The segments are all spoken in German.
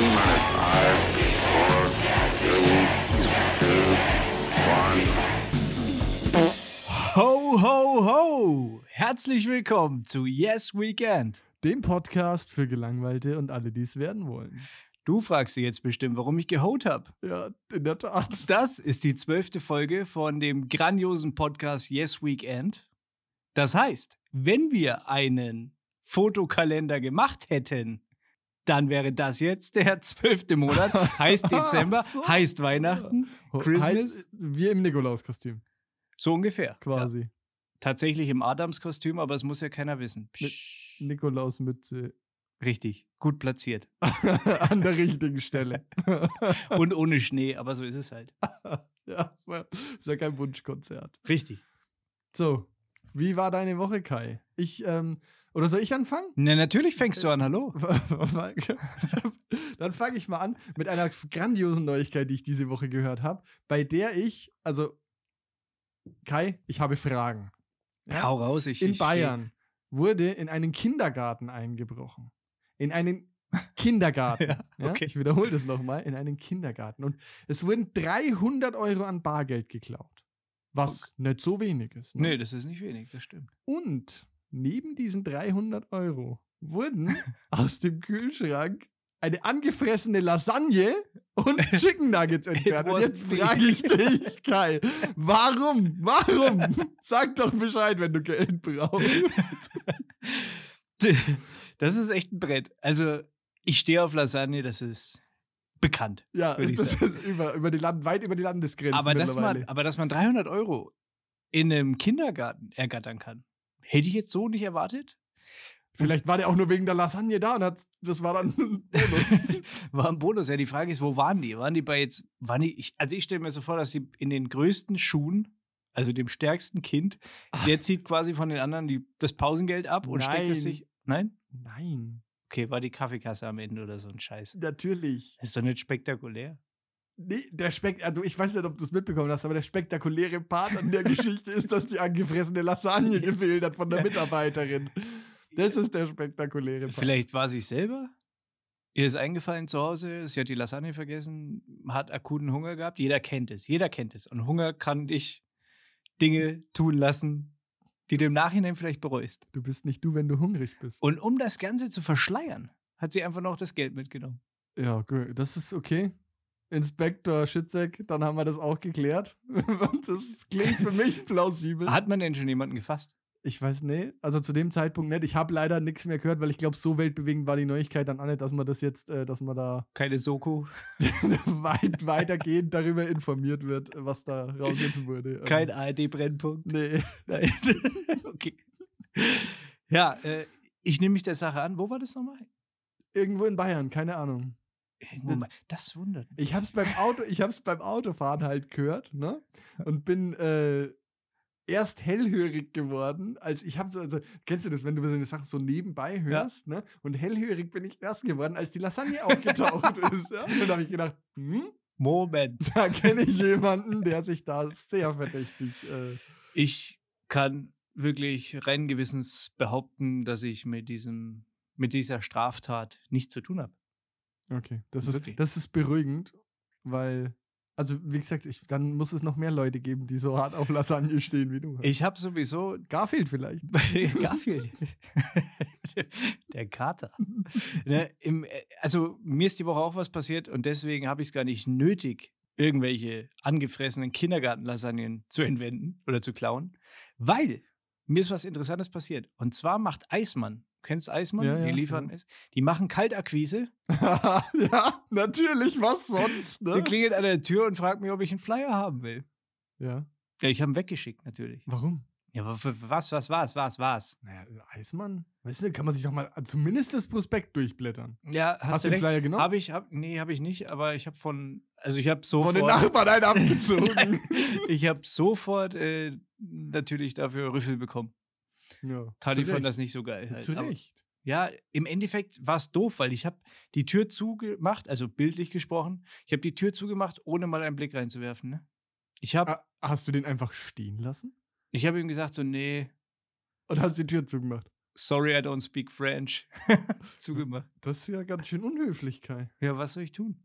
Ho, ho, ho! Herzlich willkommen zu Yes Weekend. Dem Podcast für Gelangweilte und alle, die es werden wollen. Du fragst dich jetzt bestimmt, warum ich geholt habe. Ja, in der Tat. Das ist die zwölfte Folge von dem grandiosen Podcast Yes Weekend. Das heißt, wenn wir einen Fotokalender gemacht hätten, dann wäre das jetzt der zwölfte Monat, heißt Dezember, So. heißt Weihnachten, Christmas, Heißt, wir im Nikolauskostüm, so ungefähr. Ja. quasi. Tatsächlich im Adamskostüm, aber es muss ja keiner wissen. Mit- Psch, Nikolausmütze richtig, gut platziert. an der richtigen Stelle. Und ohne Schnee, aber so ist es halt. ja, ist ja kein Wunschkonzert. Richtig. So, wie war deine Woche, Kai? Ich, ähm, oder soll ich anfangen? Na, natürlich fängst du an, hallo. Dann fange ich mal an mit einer grandiosen Neuigkeit, die ich diese Woche gehört habe, bei der ich, also Kai, ich habe Fragen. Ja? Hau raus, ich. In ich, Bayern wurde in einen Kindergarten eingebrochen. In einen Kindergarten. Ja, ja, okay. Ich wiederhole das nochmal. In einen Kindergarten. Und es wurden 300 Euro an Bargeld geklaut. Was nicht so wenig ist. ne? Nee, das ist nicht wenig, das stimmt. Und neben diesen 300 Euro wurden aus dem Kühlschrank eine angefressene Lasagne und Chicken Nuggets entfernt. Und jetzt frage ich dich, Kai, warum? Warum? Sag doch Bescheid, wenn du Geld brauchst. Das ist echt ein Brett. Also, ich stehe auf Lasagne, das ist bekannt. Ja, das ist über, über die Land, weit über die Landesgrenzen Aber dass, mittlerweile. man, aber dass man 300 Euro in einem Kindergarten ergattern kann, hätte ich jetzt so nicht erwartet. Vielleicht war der auch nur wegen der Lasagne da und hat, das war dann ein Bonus. War ein Bonus. Ja, die Frage ist, wo waren die? Waren die bei jetzt, waren die, ich, also ich stelle mir so vor, dass sie in den größten Schuhen, also dem stärksten Kind, der zieht quasi von den anderen die, das Pausengeld ab und steckt es Nein. sich. Nein? Nein, Okay, war die Kaffeekasse am Ende oder so ein Scheiß. natürlich. Das ist doch nicht spektakulär. Nee, der Spek also ich weiß nicht, ob du es mitbekommen hast, aber der spektakuläre Part an der Geschichte ist, dass die angefressene Lasagne gefehlt hat von der. Mitarbeiterin. Das ist der spektakuläre Part. Vielleicht war sie selber. Ihr ist eingefallen zu Hause, sie hat die Lasagne vergessen, hat akuten Hunger gehabt. Jeder kennt es, jeder kennt es. Und Hunger kann dich Dinge tun lassen, die du im Nachhinein vielleicht bereust. Du bist nicht du, wenn du hungrig bist. Und um das Ganze zu verschleiern, hat sie einfach noch das Geld mitgenommen. Ja, das ist okay. Inspektor Schitzek, dann haben wir das auch geklärt. das klingt für mich plausibel. Hat man denn schon jemanden gefasst? Ich weiß nicht, also zu dem Zeitpunkt nicht. Ich habe leider nichts mehr gehört, weil ich glaube, so weltbewegend war die Neuigkeit dann auch nicht, dass man das jetzt, äh, dass man da Keine Soko, weit weitergehend darüber informiert wird, was da raus jetzt wurde. Ähm, kein ARD-Brennpunkt. Nee. Nein. okay. Ja, äh, ich nehme mich der Sache an. Wo war das nochmal? Irgendwo in Bayern, keine Ahnung. Mal. Das wundert mich. Ich hab's beim Auto, ich hab's beim Autofahren halt gehört, ne? Und bin äh, erst hellhörig geworden, als ich hab so, also, kennst du das, wenn du so eine Sache so nebenbei hörst, ne? Und hellhörig bin ich erst geworden, als die Lasagne aufgetaucht ist. Ja? Und dann habe ich gedacht, hm, Moment. da kenne ich jemanden, der sich da sehr verdächtig. Äh, Ich kann wirklich rein gewissens behaupten, dass ich mit diesem, mit dieser Straftat nichts zu tun habe. Okay, das ist, Wirklich? das ist beruhigend, weil, also wie gesagt, ich, dann muss es noch mehr Leute geben, die so hart auf Lasagne stehen wie du. Ich habe sowieso Garfield vielleicht. Garfield. Der Kater. Ne, im, äh, also mir ist die Woche auch was passiert und deswegen habe ich es gar nicht nötig, irgendwelche angefressenen Kindergartenlasagnen zu entwenden oder zu klauen, weil mir ist was Interessantes passiert. Und zwar macht Eismann, du kennst Eismann, Ja, die ja, liefern ja. es, die machen Kaltakquise, ja, natürlich, was sonst, die ne? klingelt an der Tür und fragt mich, ob ich einen Flyer haben will. Ja. Ja, ich habe ihn weggeschickt natürlich. Warum? Ja, aber für was, was, was, was, was? Naja, Eismann? Weißt du, kann man sich doch mal zumindest das Prospekt durchblättern. Ja, hast, Hast, du den recht. Flyer genommen? Habe ich, hab, nee, habe ich nicht, aber ich habe von, also ich habe Von sofort, den Nachbarn einen abgezogen. ich habe sofort äh, natürlich dafür Rüffel bekommen. Ja, Tali zu fand das nicht so geil. Halt. Zu Recht. ja, im Endeffekt war es doof, weil ich habe die Tür zugemacht, also bildlich gesprochen, ich habe die Tür zugemacht, ohne mal einen Blick reinzuwerfen. Ne? Ich habe Ah, hast du den einfach stehen lassen? ich hab ihm gesagt, so, nee, Und hast die Tür zugemacht? sorry, I don't speak French, zugemacht. Das ist ja ganz schön unhöflich, Kai. Ja, was soll ich tun?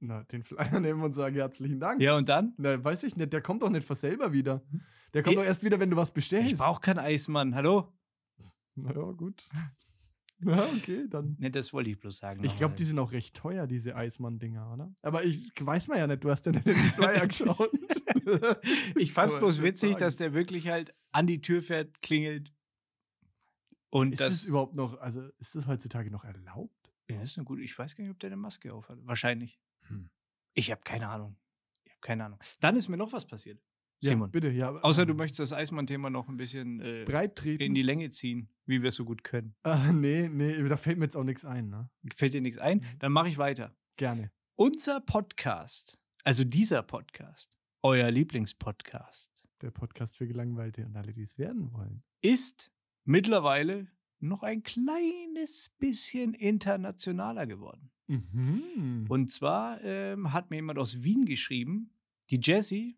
Na, den Flyer nehmen und sagen herzlichen Dank. Ja, und dann? Na, weiß ich nicht, der kommt doch nicht von selber wieder. Der kommt Ich- doch erst wieder, wenn du was bestellst. Ich brauche keinen Eismann. Hallo? Naja, gut. Ja, okay, dann. Ne, das wollte ich bloß sagen. Ich glaube, die sind auch recht teuer, diese Eismann-Dinger, oder? Aber ich weiß man ja nicht, du hast ja nicht den Flyer geschaut. Ich fand's bloß witzig, sagen. dass der wirklich halt an die Tür fährt, klingelt. Und Ist das, das überhaupt noch, also ist das heutzutage noch erlaubt? ja, das ist eine gute. Ich weiß gar nicht, ob der eine Maske auf hat. Wahrscheinlich. Hm. Ich habe keine Ahnung. Ich habe keine Ahnung. Dann ist mir noch was passiert. Ja, Simon. bitte, ja. Außer du ähm, möchtest das Eismann-Thema noch ein bisschen äh, breit treten. in die Länge ziehen, wie wir es so gut können. Ah, nee, nee, da fällt mir jetzt auch nichts ein, ne? Fällt dir nichts ein? Mhm. Dann mache ich weiter. Gerne. Unser Podcast, also dieser Podcast, euer Lieblingspodcast, Der Podcast für Gelangweilte und alle, die es werden wollen. ist mittlerweile noch ein kleines bisschen internationaler geworden. Mhm. Und zwar ähm, hat mir jemand aus Wien geschrieben, die Jessie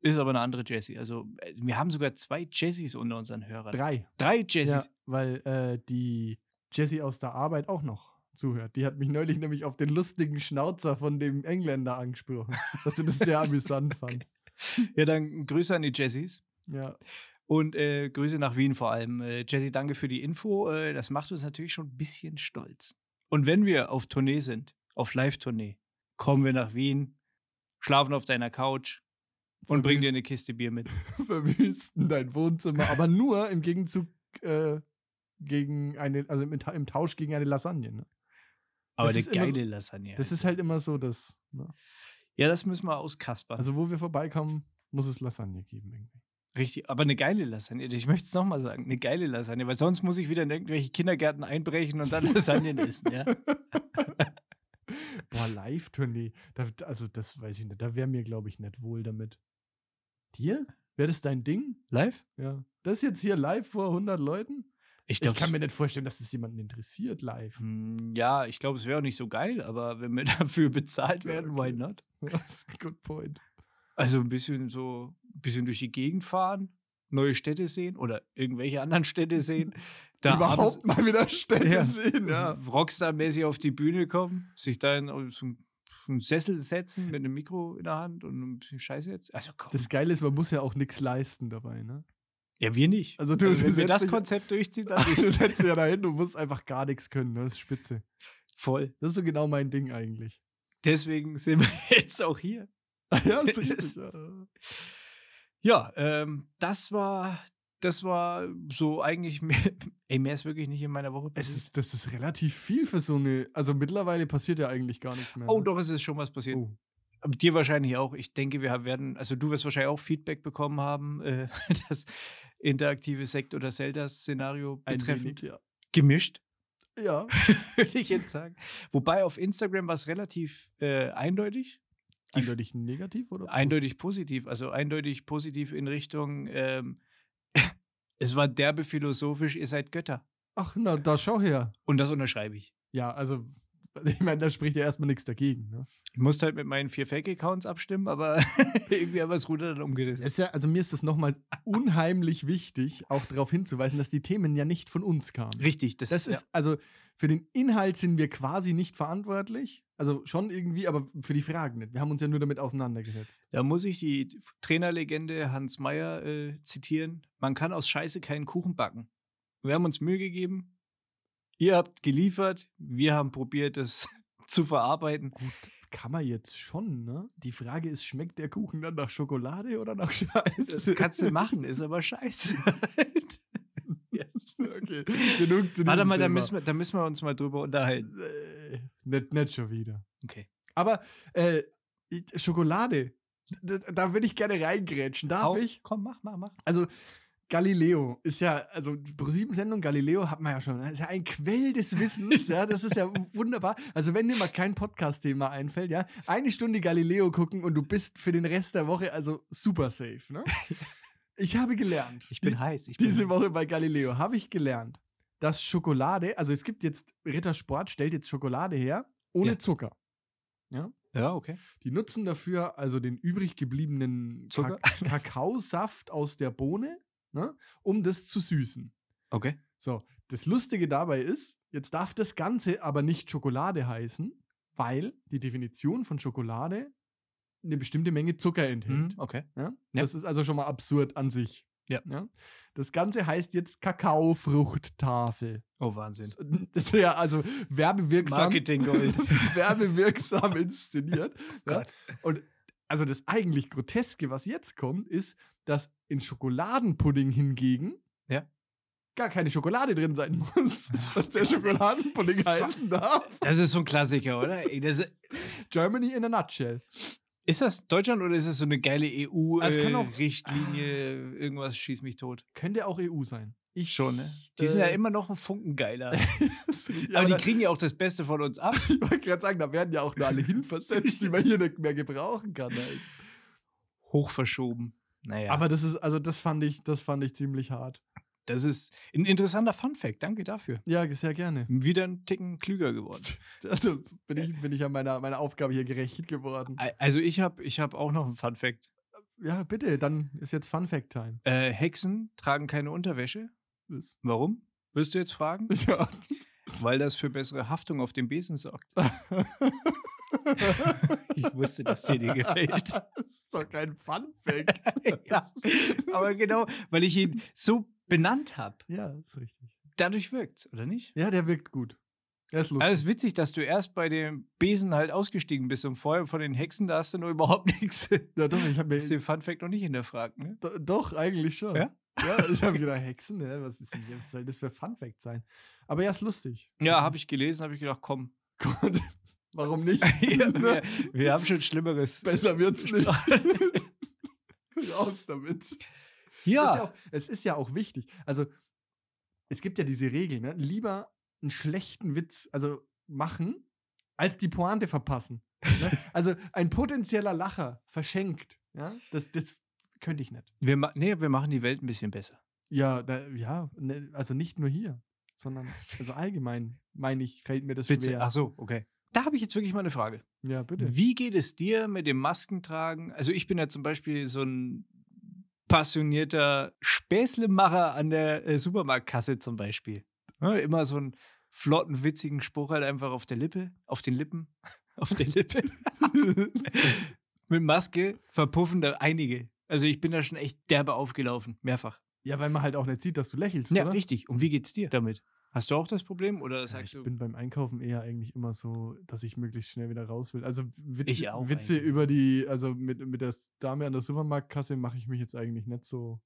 ist aber eine andere Jessie. Also äh, wir haben sogar zwei Jessies unter unseren Hörern. drei. Drei Jessies. Ja, weil äh, die Jessie aus der Arbeit auch noch zuhört. Die hat mich neulich nämlich auf den lustigen Schnauzer von dem Engländer angesprochen, dass sie das sehr amüsant fand. Ja, dann Grüße an die Jessies. Ja. Und äh, Grüße nach Wien vor allem. Äh, Jessie, danke für die Info. Äh, das macht uns natürlich schon ein bisschen stolz. Und wenn wir auf Tournee sind, auf Live-Tournee, kommen wir nach Wien, schlafen auf deiner Couch und bringen dir eine Kiste Bier mit. verwüsten dein Wohnzimmer, aber nur im Gegenzug äh, gegen eine, also im, im Tausch gegen eine Lasagne. Ne? Aber Das eine immer so- geile Lasagne. Das ist halt immer so das. Ne? ja, das müssen wir auskaspern. Also wo wir vorbeikommen, muss es Lasagne geben. Irgendwie. Richtig, aber eine geile Lasagne. Ich möchte es nochmal sagen, eine geile Lasagne, weil sonst muss ich wieder in irgendwelche Kindergärten einbrechen und dann Lasagnen essen, ja. Boah, Live-Tournee. Da, also das weiß ich nicht. Da wäre mir, glaube ich, nicht wohl damit. Dir? Wäre das dein Ding? Live? Ja. Das jetzt hier live vor 100 Leuten? Ich Ich glaube, kann mir nicht vorstellen, dass es jemanden interessiert live. Hm, Ja, ich glaube, es wäre auch nicht so geil, aber wenn wir dafür bezahlt werden, why not? Good point. Also ein bisschen so, ein bisschen durch die Gegend fahren, neue Städte sehen oder irgendwelche anderen Städte sehen. Da Überhaupt abends mal wieder Städte Ja. sehen, ja. Rockstar-mäßig auf die Bühne kommen, sich da in auf so so einen Sessel setzen mit einem Mikro in der Hand und ein bisschen Scheiße jetzt. Also komm. Das Geile ist, man muss ja auch nichts leisten dabei, ne? ja, wir nicht. Also du- Also du wenn wir das dich- Konzept durchziehen, dann Du nicht. setzt ja dahin, du musst einfach gar nichts können, ne? das ist spitze. voll. Das ist so genau mein Ding eigentlich. Deswegen sind wir jetzt auch hier. ja, ist Das- richtig. Ja. Ja, ähm, das war, das war so eigentlich, mehr, ey, mehr ist wirklich nicht in meiner Woche Es passiert. ist, das ist relativ viel für so eine. Also mittlerweile passiert ja eigentlich gar nichts mehr. oh, ne? doch, es ist schon was passiert. Oh. Aber dir wahrscheinlich auch. Ich denke, wir werden, also du wirst wahrscheinlich auch Feedback bekommen haben, äh, das interaktive Sekt- oder Zelda-Szenario betreffend. wenig, ja. Gemischt, Ja. würde ich jetzt sagen. Wobei auf Instagram war es relativ äh, eindeutig. Die- Eindeutig negativ oder? Eindeutig positiv. Also eindeutig positiv in Richtung, ähm, es war derbe philosophisch, ihr seid Götter. Ach, na, da schau her. Und das unterschreibe ich. Ja, also, ich meine, da spricht ja erstmal nichts dagegen. Ne? Ich musste halt mit meinen vier Fake-Accounts abstimmen, aber irgendwie haben wir das Ruder dann umgerissen. Ja, also mir ist es nochmal unheimlich wichtig, auch darauf hinzuweisen, dass die Themen ja nicht von uns kamen. Richtig, das, Das ist, also für den Inhalt sind wir quasi nicht verantwortlich. Also schon irgendwie, aber für die Fragen nicht. Wir haben uns ja nur damit auseinandergesetzt. Da muss ich die Trainerlegende Hans Meyer äh, zitieren. Man kann aus Scheiße keinen Kuchen backen. Wir haben uns Mühe gegeben. Ihr habt geliefert. Wir haben probiert, das zu verarbeiten. Gut, kann man jetzt schon, ne? Die Frage ist, schmeckt der Kuchen dann nach Schokolade oder nach Scheiße? Das kannst du machen, ist aber scheiße. okay, genug zu Warte mal, da müssen, wir, da müssen wir uns mal drüber unterhalten. Äh, nicht, nicht schon wieder. Okay. Aber äh, Schokolade, da, da würde ich gerne reingrätschen. Darf Hau- ich? Komm, mach, mach, mach. Also Galileo ist ja, also ProSieben-Sendung Galileo hat man ja schon. Ist ja ein Quell des Wissens, ja, das ist ja wunderbar. Also wenn dir mal kein Podcast-Thema einfällt, ja, eine Stunde Galileo gucken und du bist für den Rest der Woche also super safe, ne? Ich habe gelernt. Ich bin die, heiß. Ich bin diese heiß. Woche bei Galileo habe ich gelernt, dass Schokolade, also es gibt jetzt, Rittersport stellt jetzt Schokolade her, ohne Ja. Zucker. Ja, okay. Die nutzen dafür also den übrig gebliebenen Zucker? Kak Kakaosaft aus der Bohne, ne, um das zu süßen. Okay. So, das Lustige dabei ist, jetzt darf das Ganze aber nicht Schokolade heißen, weil die Definition von Schokolade eine bestimmte Menge Zucker enthält. Hm, okay. Ja? Ja. Das ist also schon mal absurd an sich. Ja. Das Ganze heißt jetzt Kakaofruchttafel. Oh, Wahnsinn. Das ist ja also werbewirksam, Marketinggold. werbewirksam inszeniert. ja? Und also das eigentlich Groteske, was jetzt kommt, ist, dass in Schokoladenpudding hingegen Ja. gar keine Schokolade drin sein muss. Was der Schokoladenpudding heißen darf. Das ist so ein Klassiker, oder? Das, Germany in a nutshell. Ist das Deutschland oder ist das so eine geile Es kann auch- EU-Richtlinie? Irgendwas schießt mich tot. Könnte auch EU sein. Ich Schon, ne? Die sind ja äh, immer noch ein Funken geiler. ja, Aber die kriegen ja auch das Beste von uns ab. Ich wollte gerade sagen, da werden ja auch nur alle hinversetzt, die man hier nicht mehr gebrauchen kann. Halt. Hochverschoben. Naja. Aber das ist, also das fand ich, das fand ich ziemlich hart. Das ist ein interessanter Fun-Fact. Danke dafür. Ja, sehr gerne. Wieder ein Ticken klüger geworden. Also bin ich, bin ich an meiner, meiner Aufgabe hier gerecht geworden. Al- Also ich habe ich hab auch noch einen Fun-Fact. Ja, bitte, dann ist jetzt Fun Fact Time. Äh, Hexen tragen keine Unterwäsche. Ist- Warum? Wirst du jetzt fragen? Ja. Weil das für bessere Haftung auf dem Besen sorgt. Ich wusste, dass dir die gefällt. Das ist doch kein Fun Fact. ja, aber genau, weil ich ihn so benannt habe. ja, ist richtig. Dadurch wirkt's, oder nicht? Ja, der wirkt gut. Er ist lustig. Aber es ist witzig, dass du erst bei dem Besen halt ausgestiegen bist und vorher von den Hexen, da hast du nur überhaupt nichts. ja, doch, ich habe Hast mir. den Funfact noch nicht hinterfragt, ne? Do- Doch, eigentlich schon. Ja? Ja, ich habe gedacht, Hexen, ne? was, ist denn, was soll das für Fun Fact sein? Aber ja, ist lustig. Ja, habe ich gelesen, habe ich gedacht, komm. Gott, warum nicht? Ja, wir, wir haben schon Schlimmeres. Besser wird's nicht. Raus damit. Ist ja Ja, auch, es ist ja auch wichtig. Also, es gibt ja diese Regel, ne? Lieber einen schlechten Witz, also machen, als die Pointe verpassen. Ne? Also, ein potenzieller Lacher verschenkt. Ja, das, das könnte ich nicht. wir, nee, wir machen die Welt ein bisschen besser. Ja, da, ja, ne, also nicht nur hier, sondern also allgemein, meine ich, fällt mir das Witze. schwer. Ach so, okay. Da habe ich jetzt wirklich mal eine Frage. Ja, bitte. Wie geht es dir mit dem Maskentragen? Also ich bin ja zum Beispiel so ein passionierter Späßlemacher an der äh, Supermarktkasse zum Beispiel. Ja, immer so einen flotten, witzigen Spruch halt einfach auf der Lippe, auf den Lippen, auf der Lippe. mit Maske verpuffen da einige. Also ich bin da schon echt derbe aufgelaufen, mehrfach. Ja, weil man halt auch nicht sieht, dass du lächelst, Ja, oder? richtig. Und wie geht's dir damit? Hast du auch das Problem oder Ja, sagst ich du? bin beim Einkaufen eher eigentlich immer so, dass ich möglichst schnell wieder raus will. Also Witze, Ich Witze über die, also mit, mit der Dame an der Supermarktkasse mache ich mich jetzt eigentlich nicht so.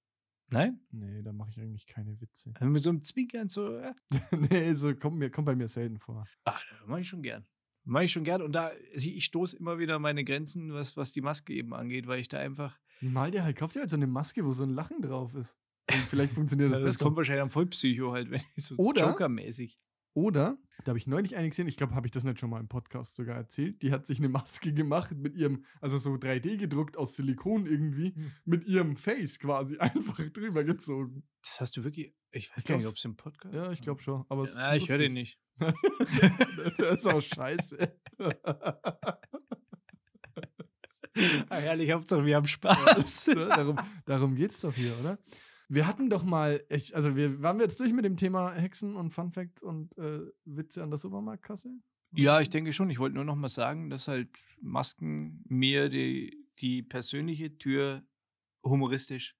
Nein? Nee, da mache ich eigentlich keine Witze. Also mit so einem Zwinkern so, ja, nee, so kommt, mir, kommt bei mir selten vor. Ah, das mache ich schon gern. Mache ich schon gern. Und da, ich stoße immer wieder an meine Grenzen, was, was die Maske eben angeht, weil ich da einfach. Mal dir halt, kauf dir halt so eine Maske, wo so ein Lachen drauf ist. Und vielleicht funktioniert das, Das, besser. kommt wahrscheinlich am Vollpsycho halt, wenn ich so Oder- Joker-mäßig. Oder, da habe ich neulich eine gesehen, ich glaube, habe ich das nicht schon mal im Podcast sogar erzählt, die hat sich eine Maske gemacht mit ihrem, also so 3D gedruckt aus Silikon irgendwie, Hm. mit ihrem Face quasi einfach drüber gezogen. Das hast du wirklich. Ich weiß Ich gar nicht, ob es im Podcast. Ja, ich glaube schon. Aber Ja, ich höre den nicht. das ist auch scheiße. Ah, herrlich, Hauptsache wir haben Spaß. Ne, darum darum geht es doch hier, oder? Wir hatten doch mal, ich, also wir waren wir jetzt durch mit dem Thema Hexen und Fun Facts und äh, Witze an der Supermarktkasse? ja, ich denke schon. Ich wollte nur noch mal sagen, dass halt Masken mir die, die persönliche Tür humoristisch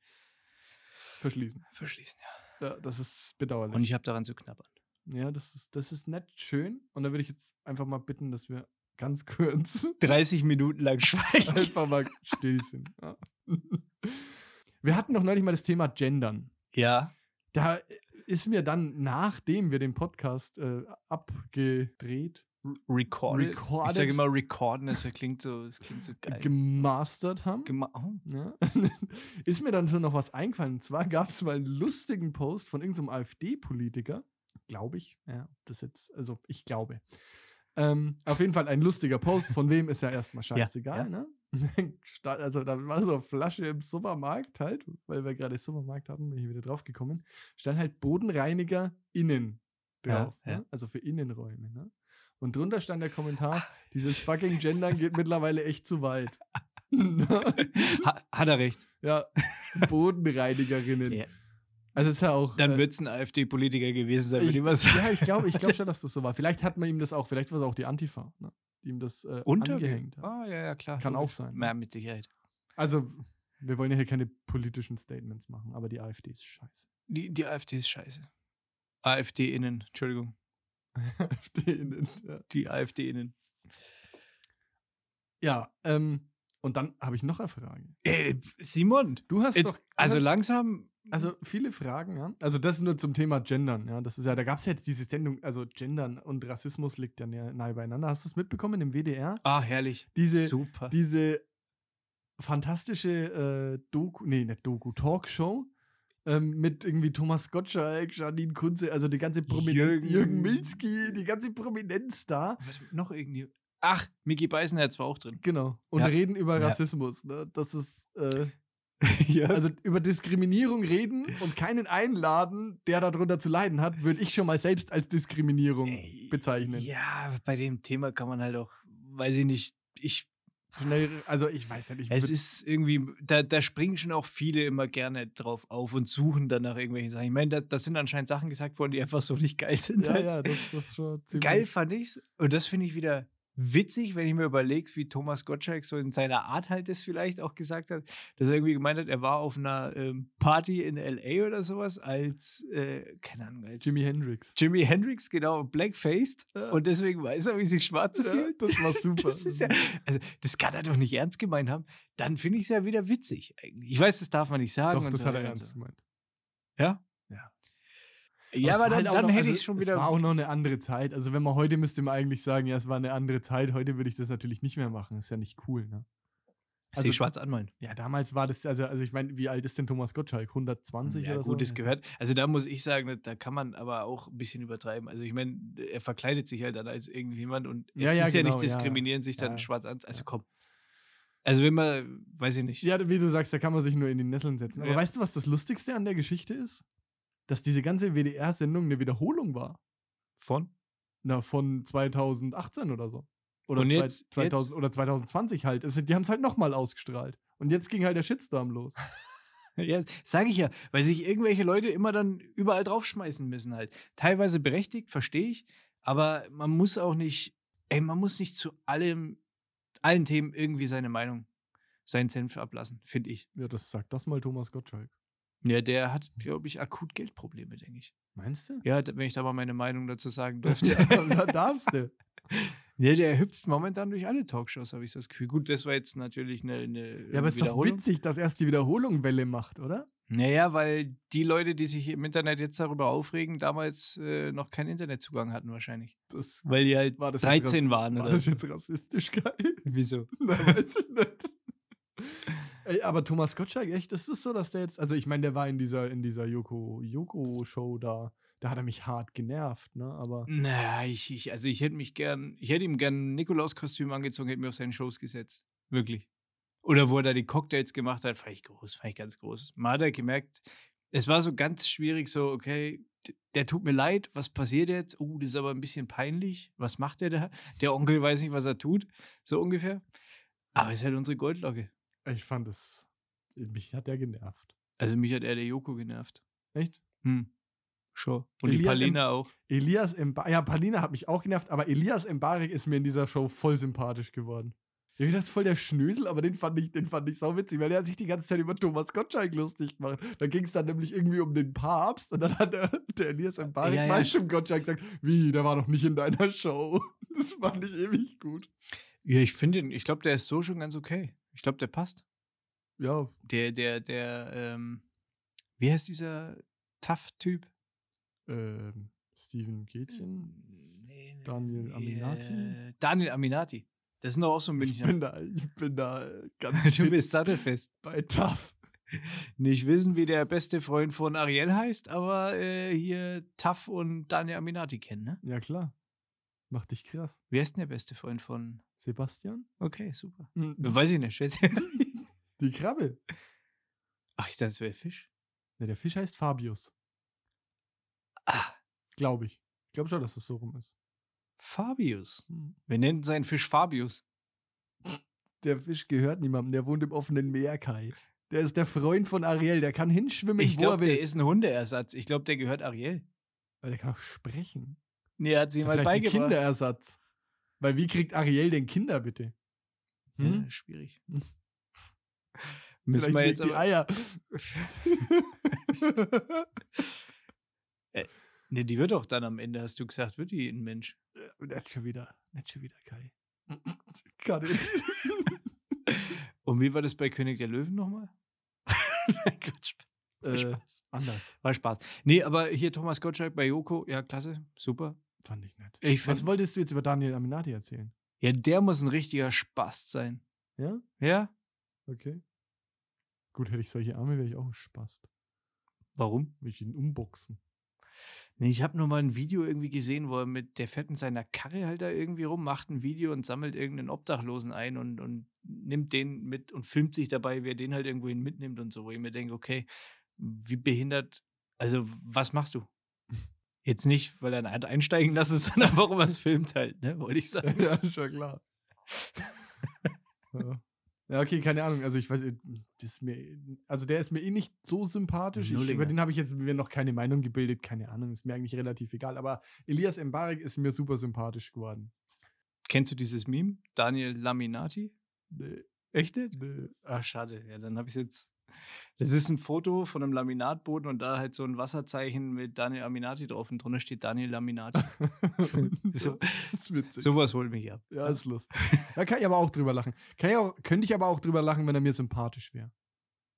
Verschließen. verschließen. Ja. Ja, das ist bedauerlich. Und ich habe daran zu knabbern. Ja, das ist, das ist nett schön. Und da würde ich jetzt einfach mal bitten, dass wir ganz kurz 30 Minuten lang schweigen. einfach mal still sind. Ja. Wir hatten doch neulich mal das Thema Gendern. Ja. Da ist mir dann, nachdem wir den Podcast äh, abgedreht, Recorded. Recorded. Ich sage immer recorden, das klingt so, das klingt so geil. gemastert haben, Gema oh. ja, ist mir dann so noch was eingefallen. Und zwar gab es mal einen lustigen Post von irgendeinem AfD-Politiker, glaube ich. Ja, das jetzt, also ich glaube. Ähm, auf jeden Fall ein lustiger Post, von wem ist ja erstmal scheißegal, ja. ne? Also da war so eine Flasche im Supermarkt halt, weil wir gerade Supermarkt hatten, bin ich wieder drauf gekommen, stand halt Bodenreiniger innen Ja, drauf, ja. Ne? also für Innenräume, ne? Und drunter stand der Kommentar, dieses fucking Gendern geht mittlerweile echt zu weit. ha, hat er recht. ja, Bodenreinigerinnen. Ja. Also ist ja auch. Dann äh, wird es ein AfD-Politiker gewesen sein, würde ich, ich mal sagen. ja, ich glaube ich glaub schon, dass das so war. Vielleicht hat man ihm das auch, vielleicht war es auch die Antifa, ne? Die ihm das äh, angehängt hat. Ah, ja, ja, klar. Kann logisch. auch sein. Ja, mit Sicherheit. Also, wir wollen ja hier keine politischen Statements machen, aber die AfD ist scheiße. Die, die AfD ist scheiße. AfD-Innen, Entschuldigung. AfD in, ja. Die AfD-Innen. ja, ähm, und dann habe ich noch eine Frage. Äh, Simon, Du hast jetzt, doch. du also hast, langsam. Also viele Fragen, ja. Also das nur zum Thema Gendern, ja. Das ist ja, da gab es ja jetzt diese Sendung, also Gendern und Rassismus liegt ja nahe, beieinander. Hast du es mitbekommen im WDR? Ah, herrlich. Diese, Super. diese fantastische äh, Doku, nee, nicht Doku, Talkshow ähm, mit irgendwie Thomas Gottschalk, Janine Kunze, also die ganze Prominenz, Jürgen- Jürgen, Milski, die ganze Prominenz da. Warte, noch irgendwie. Ach, Mickey Beisenherz war auch drin. Genau. Und Ja. reden über. Rassismus. Ne? Das ist, äh, ja. also über Diskriminierung reden und keinen einladen, der darunter zu leiden hat, würde ich schon mal selbst als Diskriminierung Ey, bezeichnen. Ja, bei dem Thema kann man halt auch, weiß ich nicht, ich, Schnell, also ich weiß ja nicht. es würd- ist irgendwie, da, da springen schon auch viele immer gerne drauf auf und suchen dann nach irgendwelchen Sachen. Ich meine, da, das sind anscheinend Sachen gesagt worden, die einfach so nicht geil sind. ja, halt. ja, das, das ist schon ziemlich. Geil fand ich's. Und das finde ich wieder witzig, wenn ich mir überlege, wie Thomas Gottschalk so in seiner Art halt das vielleicht auch gesagt hat, dass er irgendwie gemeint hat, er war auf einer ähm, Party in L.A. oder sowas als, äh, keine Ahnung, als Jimi Hendrix. Jimi Hendrix, genau, blackfaced. Ja. Und deswegen weiß er, wie sich schwarz Ja, fühlt. das war super. Das ist ja, also das kann er doch nicht ernst gemeint haben. Dann finde ich es ja wieder witzig eigentlich. Ich weiß, das darf man nicht sagen. Doch, und das so hat er ernst so. gemeint. Ja? Ja. Es aber dann, halt dann noch- hätte also, ich schon Es wieder. war auch noch eine andere Zeit. Also, wenn man heute müsste man eigentlich sagen, ja, es war eine andere Zeit. Heute würde ich das natürlich nicht mehr machen. ist ja nicht cool, ne? also, also- schwarz anmalen. Ja, damals war das, also, also ich meine, wie alt ist denn Thomas Gottschalk? 120 Ja, oder so? gut, das gehört. Also da muss ich sagen, da kann man aber auch ein bisschen übertreiben. Also ich meine, er verkleidet sich halt dann als irgendjemand und es ja, ist ja genau, nicht ja. diskriminieren, sich dann schwarz an. Also komm. Also wenn man, weiß ich nicht. Ja, wie du sagst, da kann man sich nur in die Nesseln setzen. Aber weißt du, was das Lustigste an der Geschichte ist? Dass diese ganze WDR-Sendung eine Wiederholung war. Von? Na, von 2018 oder so. Oder, jetzt- 2000, jetzt? oder 2020 halt. Es, die haben es halt nochmal ausgestrahlt. Und jetzt ging halt der Shitstorm los. Ja, sage ich ja, weil sich irgendwelche Leute immer dann überall draufschmeißen müssen halt. Teilweise berechtigt, verstehe ich, aber man muss auch nicht, ey, man muss nicht zu allem, allen Themen irgendwie seine Meinung, seinen Senf ablassen, finde ich. Ja, das sagt das mal Thomas Gottschalk. Ja, der hat, glaube ich, akut Geldprobleme, denke ich. Meinst du? Ja, wenn ich da mal meine Meinung dazu sagen dürfte. da darfst du. ja, der hüpft momentan durch alle Talkshows, habe ich so das Gefühl. Gut, das war jetzt natürlich eine, eine Ja, aber es ist doch witzig, dass erst die Wiederholung Welle macht, oder? Naja, weil die Leute, die sich im Internet jetzt darüber aufregen, damals äh, noch keinen Internetzugang hatten wahrscheinlich. Das, Weil die halt war das jetzt 13 rass- waren war oder das so. jetzt rassistisch geil? Wieso? Na, weiß ich nicht. Ey, aber Thomas Gottschalk, echt, ist es so, dass der jetzt, also ich meine, der war in dieser, in dieser Yoko, Yoko-Show da, da hat er mich hart genervt, ne, aber Naja, ich, ich, also ich hätte mich gern, ich hätte ihm gern ein Nikolaus-Kostüm angezogen, hätte mir auf seine Shows gesetzt. Wirklich. Oder wo er da die Cocktails gemacht hat, fand ich groß, fand ich ganz groß. Man hat er gemerkt, es war so ganz schwierig, so, okay, der tut mir leid, was passiert jetzt? Oh, das ist aber ein bisschen peinlich. Was macht der da? Der Onkel weiß nicht, was er tut, so ungefähr. Aber es ist halt unsere Goldlocke. Ich fand es, mich hat der genervt. Also mich hat er der Joko genervt. Echt? Hm. Schon. Und die Elias Palina auch. Elias Mbarek, ja, Palina hat mich auch genervt, aber Elias Mbarek ist mir in dieser Show voll sympathisch geworden. Gedacht, das ist voll der Schnösel, aber den fand ich, den fand ich sau witzig, weil der hat sich die ganze Zeit über Thomas Gottschalk lustig gemacht. Da ging es dann nämlich irgendwie um den Papst und dann hat der, der Elias Mbarek Ja, ja, mal zum Gottschalk gesagt, wie, der war noch nicht in deiner Show. Das fand ich ewig gut. Ja, ich finde ihn, ich glaube, der ist so schon ganz okay. Ich glaube, der passt. Ja, Der, der, der, ähm, wie heißt dieser Tough-Typ? ähm, Steven Gätchen. Nee, nee, Daniel nee, Aminati? äh, Daniel Aminati. Das sind doch auch so Ich Münchner. bin da, ich bin da äh, ganz Du bist sattelfest. bei Tough. Nicht wissen, wie der beste Freund von Ariel heißt, aber äh, hier Tough und Daniel Aminati kennen, ne? Ja, klar. Macht dich krass. Wer ist denn der beste Freund von. Sebastian? Okay, super. Hm, Weiß ich nicht. schätze. Die Krabbe. Ach, ich dachte, es wäre Fisch. Ne, der Fisch heißt Fabius. Ah, Glaube ich. Ich glaube schon, dass es so rum ist. Fabius. Hm. Wir nennen seinen Fisch Fabius. Der Fisch gehört niemandem, der wohnt im offenen Meer, Kai. Der ist der Freund von Ariel. Der kann hinschwimmen, Ich wo er glaube, will. der ist ein Hundeersatz. Ich glaube, der gehört Ariel. Aber der kann auch sprechen. Nee, er hat sie ihm halt vielleicht ein beigebracht. Kinderersatz. Weil wie kriegt Ariel denn Kinder, bitte? Hm? Ja, schwierig. Hm. Müssen wir jetzt die aber, Eier. Ne, die wird doch dann am Ende, hast du gesagt, wird die ein Mensch. nicht schon wieder. Nicht schon wieder, Kai. Got it. Und wie war das bei König der Löwen nochmal? Nein, Quatsch. War äh, Spaß. anders. War Spaß. Nee, aber hier Thomas Gottschalk bei Joko, ja, klasse, super. Fand ich nett. Ich Was wolltest du jetzt über Daniel Aminati erzählen? ja, der muss ein richtiger Spaß sein. Ja? Ja? Okay. Gut, hätte ich solche Arme, wäre ich auch ein Spast. Warum? Will ich ihn umboxen. Nee, ich habe nur mal ein Video irgendwie gesehen, wo er mit, der fährt in seiner Karre halt da irgendwie rum, macht ein Video und sammelt irgendeinen Obdachlosen ein und, und nimmt den mit und filmt sich dabei, wer den halt irgendwo hin mitnimmt und so, wo ich mir denke, okay, wie behindert, also was machst du? Jetzt nicht, weil er einen hat einsteigen lassen, sondern warum er es filmt halt, ne, wollte ich sagen. ja, schon klar. ja. okay, keine Ahnung. Also ich weiß, äh, das mir, also der ist mir eh nicht so sympathisch. Ich, über den habe ich jetzt mir noch keine Meinung gebildet. Keine Ahnung, ist mir eigentlich relativ egal. Aber Elias Mbarek ist mir super sympathisch geworden. Kennst du dieses Meme? Daniel Laminati? Nee, Echt nicht? nee. Ach, schade. Ja, dann habe ich jetzt. Das ist ein Foto von einem Laminatboden und da halt so ein Wasserzeichen mit Daniel Laminati drauf und drunter steht Daniel Laminati. So- das ist witzig. Sowas holt mich ab. Ja, ist lustig. Da kann ich aber auch drüber lachen. Kann ich auch, könnte ich aber auch drüber lachen, wenn er mir sympathisch wäre.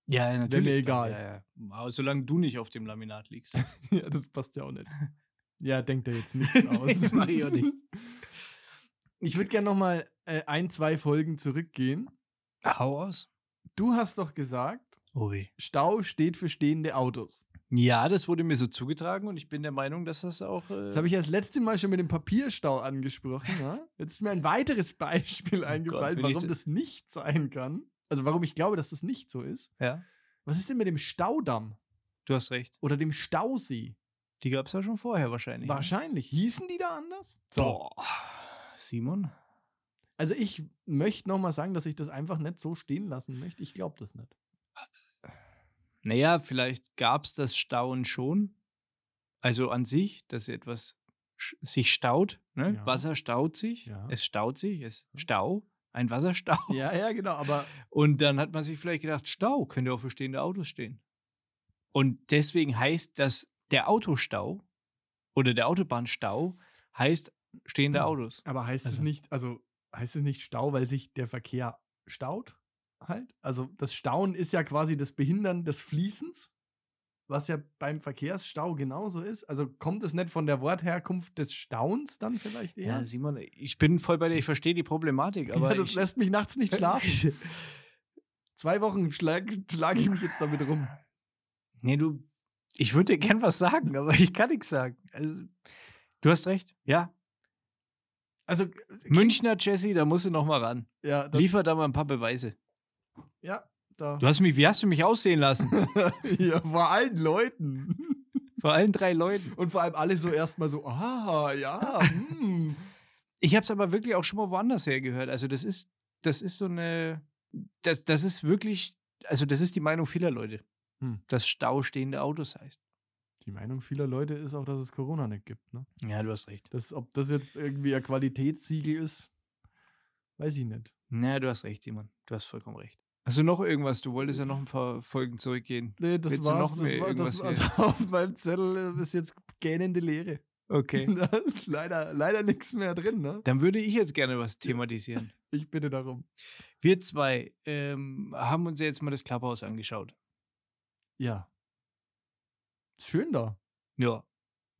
Ja, ja, natürlich. mir egal. Ja, ja. Aber solange du nicht auf dem Laminat liegst. ja, das passt ja auch nicht. Ja, denkt er jetzt nichts aus. Mach ich auch nicht. Ich würde gerne noch mal äh, ein, zwei Folgen zurückgehen. Hau aus. Du hast doch gesagt, Oh weh. Stau steht für stehende Autos. Ja, das wurde mir so zugetragen und ich bin der Meinung, dass das auch. Äh, Das habe ich ja das letzte Mal schon mit dem Papierstau angesprochen. Ja? Jetzt ist mir ein weiteres Beispiel eingefallen, Oh will ich warum das- nicht sein kann. Also warum ich glaube, dass das nicht so ist. ja, Was ist denn mit dem Staudamm du hast recht. oder dem Stausee? Die gab es ja schon vorher wahrscheinlich. ne? Wahrscheinlich. Hießen die da anders? Boah. Simon? Also ich möchte noch mal sagen, dass ich das einfach nicht so stehen lassen möchte. Ich glaube das nicht. Naja, vielleicht gab es das Stauen schon. Also an sich, dass etwas sich staut. Ne? Ja. Wasser staut sich. Ja. Es staut sich. Es Ja. Stau. Ein Wasserstau. Ja, ja, genau. Aber Und dann hat man sich vielleicht gedacht, Stau könnte auch für stehende Autos stehen. Und deswegen heißt das, der Autostau oder der Autobahnstau heißt stehende Hm. Autos. Aber heißt es Also- nicht, also heißt es nicht Stau, weil sich der Verkehr staut? Halt? Also das Stauen ist ja quasi das Behindern des Fließens, was ja beim Verkehrsstau genauso ist. Also kommt es nicht von der Wortherkunft des Stauens dann vielleicht eher? Ja, Simon, ich bin voll bei dir, ich verstehe die Problematik, aber ja, das ich, lässt mich nachts nicht schlafen. Zwei Wochen schlage schlag ich mich jetzt damit rum. Nee, du, ich würde dir gern was sagen, aber ich kann nichts sagen. Also, du hast recht, ja. Also Münchner Jesse, da musst du noch mal ran. ja, Liefer da mal ein paar Beweise. Ja, da. Du hast mich, wie hast du mich aussehen lassen? ja, vor allen Leuten. Vor allen drei Leuten. Und vor allem alle so erstmal so, ah, ja, hm. Ich habe es aber wirklich auch schon mal woanders her gehört. Also das ist, das ist so eine, das, das ist wirklich, also das ist die Meinung vieler Leute, Hm. dass Stau stehende Autos heißt. Die Meinung vieler Leute ist auch, dass es Corona nicht gibt. Ne? Ja, du hast recht. Das, ob das jetzt irgendwie ein Qualitätssiegel ist, weiß ich nicht. Ja, du hast recht, Simon. Du hast vollkommen recht. Hast du noch irgendwas? Du wolltest ja noch ein paar Folgen zurückgehen. Nee, das Willst war's. noch das mehr war, irgendwas das, also auf meinem Zettel ist jetzt gähnende Leere. Okay. Da ist leider, leider nichts mehr drin. Ne? Dann würde ich jetzt gerne was thematisieren. Ich bitte darum. Wir zwei ähm, haben uns ja jetzt mal das Clubhouse angeschaut. Ja. Ist schön da. Ja,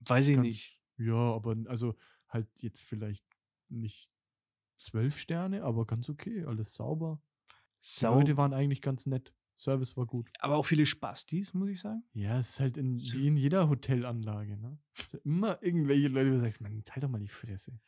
weiß ich Ganz- nicht. Ja, aber also halt jetzt vielleicht nicht zwölf Sterne, aber ganz okay. Alles sauber. Die Leute waren eigentlich ganz nett. Service war gut. aber auch viele Spastis, muss ich sagen. Ja, es ist halt in, So. wie in jeder Hotelanlage, ne? Immer irgendwelche Leute, wo du sagst, man, halt doch mal die Fresse.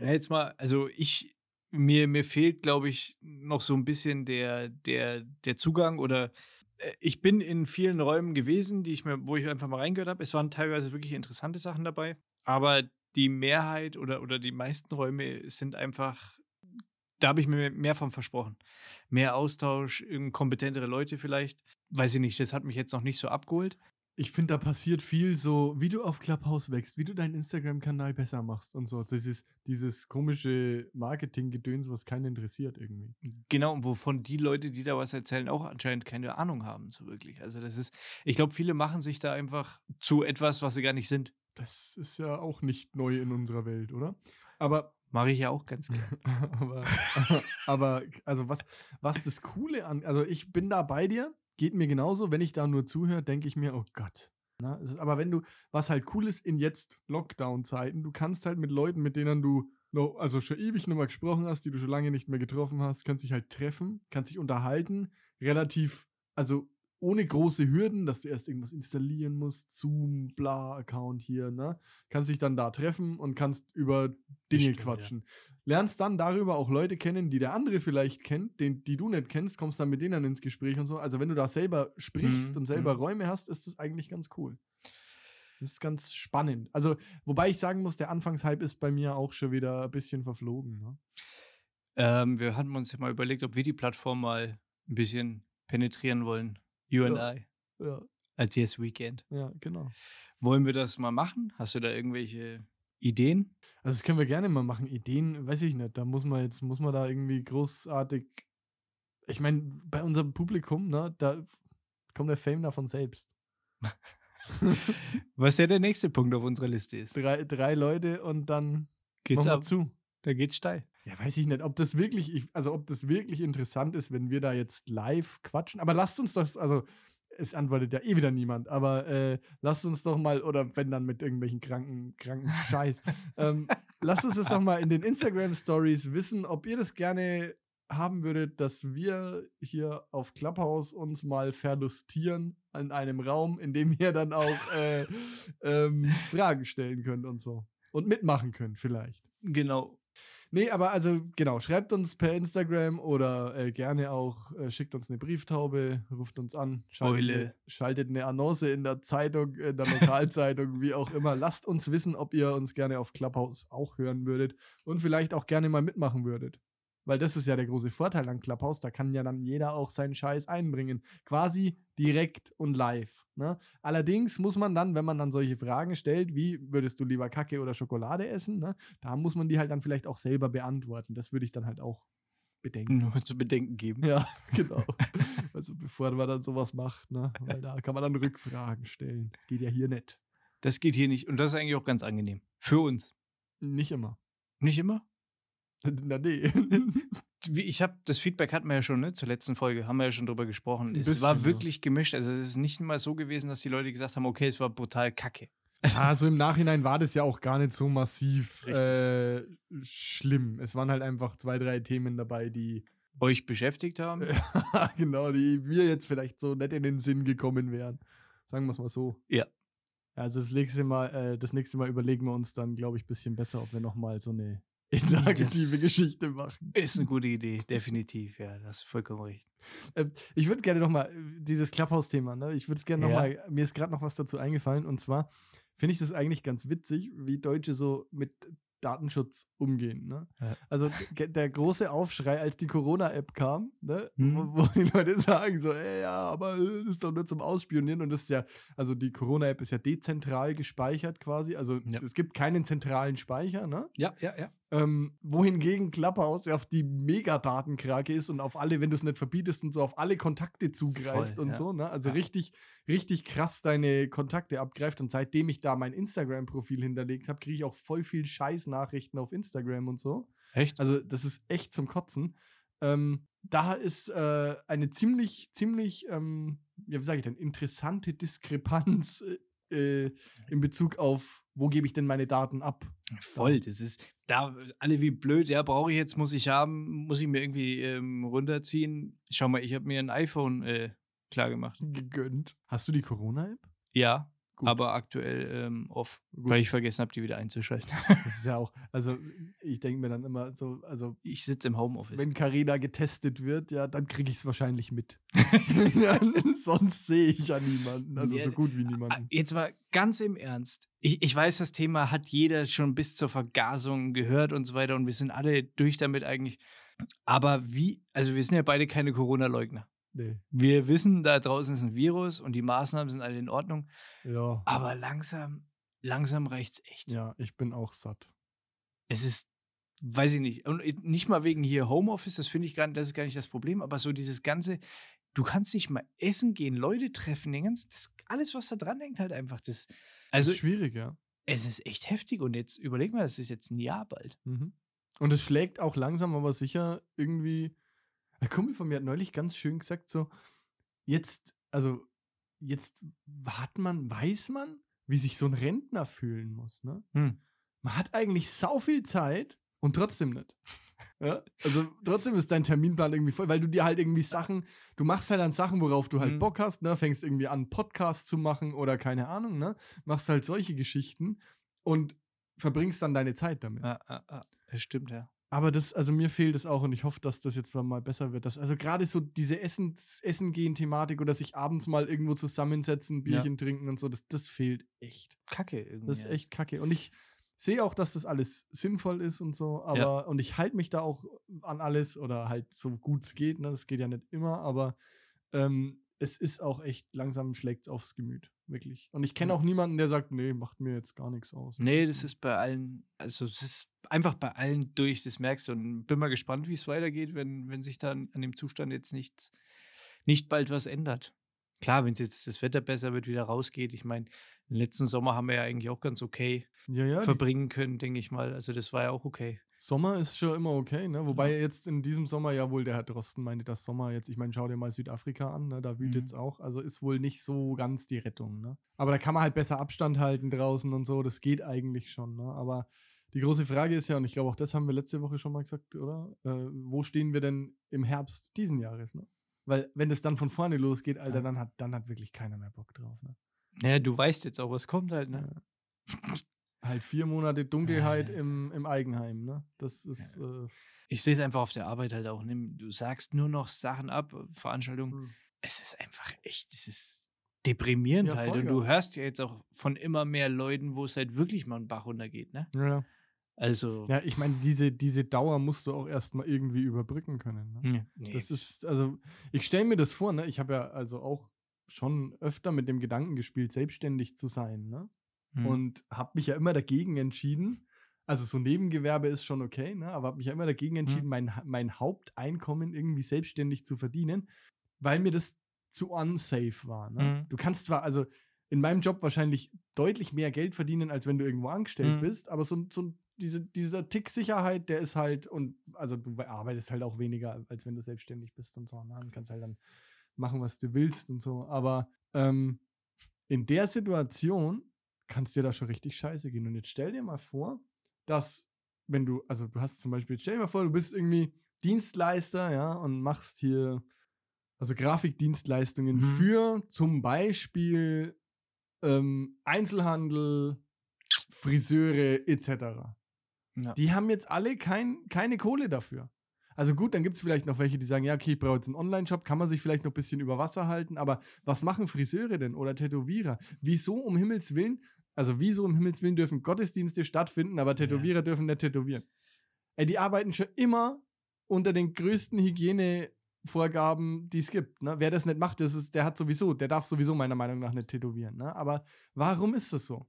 Ja, Jetzt mal, also ich, mir, mir fehlt, glaube ich, noch so ein bisschen der, der, der Zugang oder äh, ich bin in vielen Räumen gewesen, die ich mir, wo ich einfach mal reingehört habe. Es waren teilweise wirklich interessante Sachen dabei, aber die Mehrheit oder, oder die meisten Räume sind einfach da habe ich mir mehr von versprochen. Mehr Austausch, kompetentere Leute vielleicht. Weiß ich nicht, das hat mich jetzt noch nicht so abgeholt. Ich finde, da passiert viel so, wie du auf Clubhouse wächst, wie du deinen Instagram-Kanal besser machst und so. Dieses, dieses komische Marketing-Gedöns, was keinen interessiert irgendwie. Genau, und wovon die Leute, die da was erzählen, auch anscheinend keine Ahnung haben, so wirklich. Also das ist, ich glaube, viele machen sich da einfach zu etwas, was sie gar nicht sind. Das ist ja auch nicht neu in unserer Welt, oder? Aber Mache ich ja auch ganz gerne. aber, aber also was, was das Coole an, also ich bin da bei dir, geht mir genauso, wenn ich da nur zuhöre, denke ich mir, oh Gott. Na, es ist, aber wenn du, was halt cool ist in jetzt Lockdown-Zeiten, du kannst halt mit Leuten, mit denen du noch, also schon ewig nicht mehr gesprochen hast, die du schon lange nicht mehr getroffen hast, kannst dich halt treffen, kannst dich unterhalten, relativ, also ohne große Hürden, dass du erst irgendwas installieren musst, Zoom, bla, Account hier, ne? Kannst dich dann da treffen und kannst über Dinge stimmt, ja. quatschen. Lernst dann darüber auch Leute kennen, die der andere vielleicht kennt, den, die du nicht kennst, kommst dann mit denen ins Gespräch und so. Also wenn du da selber sprichst Mhm, und selber mhm. Räume hast, ist das eigentlich ganz cool. Das ist ganz spannend. Also, wobei ich sagen muss, der Anfangshype ist bei mir auch schon wieder ein bisschen verflogen. Ne? Ähm, wir hatten uns ja mal überlegt, ob wir die Plattform mal ein bisschen penetrieren wollen. You and Ja. I. Ja, Als Yes Weekend. ja, genau. Wollen wir das mal machen? Hast du da irgendwelche Ideen? Also das können wir gerne mal machen. Ideen, weiß ich nicht. Da muss man jetzt, muss man da irgendwie großartig. Ich meine, bei unserem Publikum, ne, da kommt der Fame davon selbst. Was ja der nächste Punkt auf unserer Liste ist. Drei, drei Leute und dann Geht's ab? zu. Da geht's steil. Ja, weiß ich nicht, ob das wirklich, ich, also ob das wirklich interessant ist, wenn wir da jetzt live quatschen. Aber lasst uns das, also es antwortet ja eh wieder niemand, aber äh, lasst uns doch mal, oder wenn dann mit irgendwelchen kranken, kranken Scheiß, ähm, lasst uns das doch mal in den Instagram Stories wissen, ob ihr das gerne haben würdet, dass wir hier auf Clubhouse uns mal verlustieren in einem Raum, in dem ihr dann auch äh, ähm, Fragen stellen könnt und so. Und mitmachen könnt vielleicht. Genau. Nee, aber also genau, schreibt uns per Instagram oder äh, gerne auch, äh, schickt uns eine Brieftaube, ruft uns an, schaltet, schaltet eine Annonce in der Zeitung, in der Lokalzeitung, wie auch immer. Lasst uns wissen, ob ihr uns gerne auf Clubhouse auch hören würdet und vielleicht auch gerne mal mitmachen würdet. Weil das ist ja der große Vorteil an Clubhouse, da kann ja dann jeder auch seinen Scheiß einbringen. Quasi direkt und live. Ne? Allerdings muss man dann, wenn man dann solche Fragen stellt, wie würdest du lieber Kacke oder Schokolade essen, ne? da muss man die halt dann vielleicht auch selber beantworten. Das würde ich dann halt auch bedenken. Nur zu bedenken geben. Ja, genau. Also bevor man dann sowas macht, ne? Weil da kann man dann Rückfragen stellen. Das geht ja hier nicht. Das geht hier nicht. Und das ist eigentlich auch ganz angenehm. Für uns. Nicht immer. Nicht immer? Na nee. Ich habe das Feedback hatten wir ja schon, ne? Zur letzten Folge haben wir ja schon drüber gesprochen. Ein es war wirklich gemischt. Also es ist nicht mal so gewesen, dass die Leute gesagt haben, okay, es war brutal kacke. Also im Nachhinein war das ja auch gar nicht so massiv äh, schlimm. Es waren halt einfach zwei, drei Themen dabei, die Euch beschäftigt haben. genau, die mir jetzt vielleicht so nicht in den Sinn gekommen wären. Sagen wir es mal so. Ja. Also das nächste Mal, äh, das nächste Mal überlegen wir uns dann, glaube ich, ein bisschen besser, ob wir nochmal so eine interaktive Das- Geschichte machen. Ist eine gute Idee, definitiv. Ja, da hast du vollkommen recht. Ähm, ich würde gerne nochmal, dieses Clubhouse-Thema, ne? Ich würde es gerne Ja. nochmal, mir ist gerade noch was dazu eingefallen und zwar finde ich das eigentlich ganz witzig, wie Deutsche so mit Datenschutz umgehen. Ne? Ja. Also der große Aufschrei, als die Corona-App kam, ne? Mhm. wo, wo die Leute sagen so, ey, ja, aber äh, das ist doch nur zum Ausspionieren und das ist ja, also die Corona-App ist ja dezentral gespeichert quasi, also Ja. es gibt keinen zentralen Speicher, ne? Ja, ja, ja. Ähm, wohingegen Clubhouse ja auf die Megadatenkrake ist und auf alle, wenn du es nicht verbietest und so auf alle Kontakte zugreift Voll, und ja. so, ne? Also Ja. richtig, richtig krass deine Kontakte abgreift. Und seitdem ich da mein Instagram-Profil hinterlegt habe, kriege ich auch voll viel Scheiß-Nachrichten auf Instagram und so. Echt? Also, das ist echt zum Kotzen. Ähm, da ist äh, eine ziemlich, ziemlich, ähm, ja, wie sage ich denn, interessante Diskrepanz äh, in Bezug auf, wo gebe ich denn meine Daten ab? Voll, das ist da alle wie blöd, ja, brauche ich jetzt, muss ich haben, muss ich mir irgendwie ähm, runterziehen. Schau mal, ich habe mir ein iPhone äh, klar gemacht. Gegönnt. Hast du die Corona-App? Ja, Gut. aber aktuell ähm, off, Gut. weil ich vergessen habe, die wieder einzuschalten. Das ist ja auch, also ich denke mir dann immer so, also Ich sitze im Homeoffice. wenn Carina getestet wird, ja, dann kriege ich es wahrscheinlich mit. ja, sonst sehe ich ja niemanden, also Ja, so gut wie Ah, niemanden. Jetzt mal ganz im Ernst. Ich, ich weiß, das Thema hat jeder schon bis zur Vergasung gehört und so weiter und wir sind alle durch damit eigentlich. Aber wie, also wir sind ja beide keine Corona-Leugner. Nee, Wir wissen, da draußen ist ein Virus und die Maßnahmen sind alle in Ordnung. ja, Aber langsam, langsam reicht's echt. ja, ich bin auch satt. Es ist, weiß ich nicht, und nicht mal wegen hier Homeoffice, das finde ich gar nicht, das ist gar nicht das Problem, aber so dieses ganze, du kannst nicht mal essen gehen, Leute treffen, den ganzen, das, alles, was da dran hängt, halt einfach. Das, also, Also schwierig, ja. es ist echt heftig und jetzt überleg mal, das ist jetzt ein Jahr bald. Mhm. Und es schlägt auch langsam, aber sicher irgendwie. Ein Kumpel von mir hat neulich ganz schön gesagt: so, jetzt, also, jetzt hat man, weiß man, wie sich so ein Rentner fühlen muss, ne? Hm. Man hat eigentlich sau viel Zeit und trotzdem nicht. Ja? Also trotzdem ist dein Terminplan irgendwie voll, weil du dir halt irgendwie Sachen, du machst halt an Sachen, worauf du halt Mhm. Bock hast, ne? Fängst irgendwie an, Podcasts zu machen oder keine Ahnung, ne? Machst halt solche Geschichten und verbringst dann deine Zeit damit. Ja, ja, ja. Das stimmt, ja. Aber das, also mir fehlt es auch und ich hoffe, dass das jetzt mal besser wird. Dass, also gerade so diese Essen, Essen gehen Thematik oder sich abends mal irgendwo zusammensetzen, Bierchen trinken und so, das, das fehlt echt. Kacke irgendwie. Das ist ja. echt kacke. Und ich sehe auch, dass das alles sinnvoll ist und so, aber Ja. und ich halte mich da auch an alles oder halt so gut es geht. Ne? Das geht ja nicht immer, aber ähm, es ist auch echt langsam schlägt aufs Gemüt. Wirklich. Und ich kenne auch niemanden, der sagt, nee, macht mir jetzt gar nichts aus. Nee, das ist bei allen, also es ist einfach bei allen durch, das merkst du. Und bin mal gespannt, wie es weitergeht, wenn, wenn sich dann an dem Zustand jetzt nichts, nicht bald was ändert. Klar, wenn es jetzt das Wetter besser wird, wieder rausgeht. Ich meine, den letzten Sommer haben wir ja eigentlich auch ganz okay Ja, ja. verbringen können, denke ich mal. Also das war ja auch okay. Sommer ist schon immer okay, ne? Wobei jetzt in diesem Sommer ja wohl der Herr Drosten meinte, dass Sommer jetzt, ich meine, schau dir mal Südafrika an, ne? Da wütet es Mhm. auch. Also ist wohl nicht so ganz die Rettung, ne? Aber da kann man halt besser Abstand halten draußen und so, das geht eigentlich schon, ne? Aber die große Frage ist ja, und ich glaube auch das haben wir letzte Woche schon mal gesagt, oder? Äh, wo stehen wir denn im Herbst diesen Jahres, ne? Weil wenn das dann von vorne losgeht, Alter, Ja. dann hat, dann hat wirklich keiner mehr Bock drauf, ne? Naja, du weißt jetzt auch, was kommt halt, ne? Halt vier Monate Dunkelheit Alter. im, im Eigenheim, ne? Das ist, äh, Ich sehe es einfach auf der Arbeit halt auch. Ne? Du sagst nur noch Sachen ab, Veranstaltungen. hm. es ist einfach echt, es ist deprimierend Ja, halt. Und du hörst ja jetzt auch von immer mehr Leuten, wo es halt wirklich mal einen Bach runtergeht, ne? ja. Also, Ja, ich meine, diese, diese Dauer musst du auch erstmal irgendwie überbrücken können. Ne? nee. Das ist, also, ich stelle mir das vor, ne? Ich habe ja also auch schon öfter mit dem Gedanken gespielt, selbstständig zu sein, ne? Hm. Und habe mich ja immer dagegen entschieden. Also so Nebengewerbe ist schon okay, ne? Aber habe mich ja immer dagegen entschieden, Hm. mein, mein Haupteinkommen irgendwie selbstständig zu verdienen, weil mir das zu unsafe war. Ne? Mhm. Du kannst zwar, also in meinem Job wahrscheinlich deutlich mehr Geld verdienen, als wenn du irgendwo angestellt Mhm. bist, aber so, so diese, dieser Tick Sicherheit, der ist halt, und also du arbeitest halt auch weniger, als wenn du selbstständig bist und so. Ne? Und kannst halt dann machen, was du willst und so. Aber ähm, in der Situation kannst dir da schon richtig scheiße gehen. Und jetzt stell dir mal vor, dass, wenn du, also du hast zum Beispiel, stell dir mal vor, du bist irgendwie Dienstleister, ja, und machst hier, also Grafikdienstleistungen Mhm. für zum Beispiel ähm, Einzelhandel, Friseure etc. Ja. Die haben jetzt alle kein, keine Kohle dafür. Also gut, dann gibt es vielleicht noch welche, die sagen, ja, okay, ich brauche jetzt einen Online-Shop, kann man sich vielleicht noch ein bisschen über Wasser halten, aber was machen Friseure denn oder Tätowierer? Wieso um Himmels Willen, also wieso um Himmels Willen dürfen Gottesdienste stattfinden, aber Tätowierer dürfen nicht tätowieren? Ey, die arbeiten schon immer unter den größten Hygienevorgaben, die es gibt. Ne? Wer das nicht macht, das ist, der hat sowieso, der darf sowieso meiner Meinung nach nicht tätowieren. Ne? Aber warum ist das so?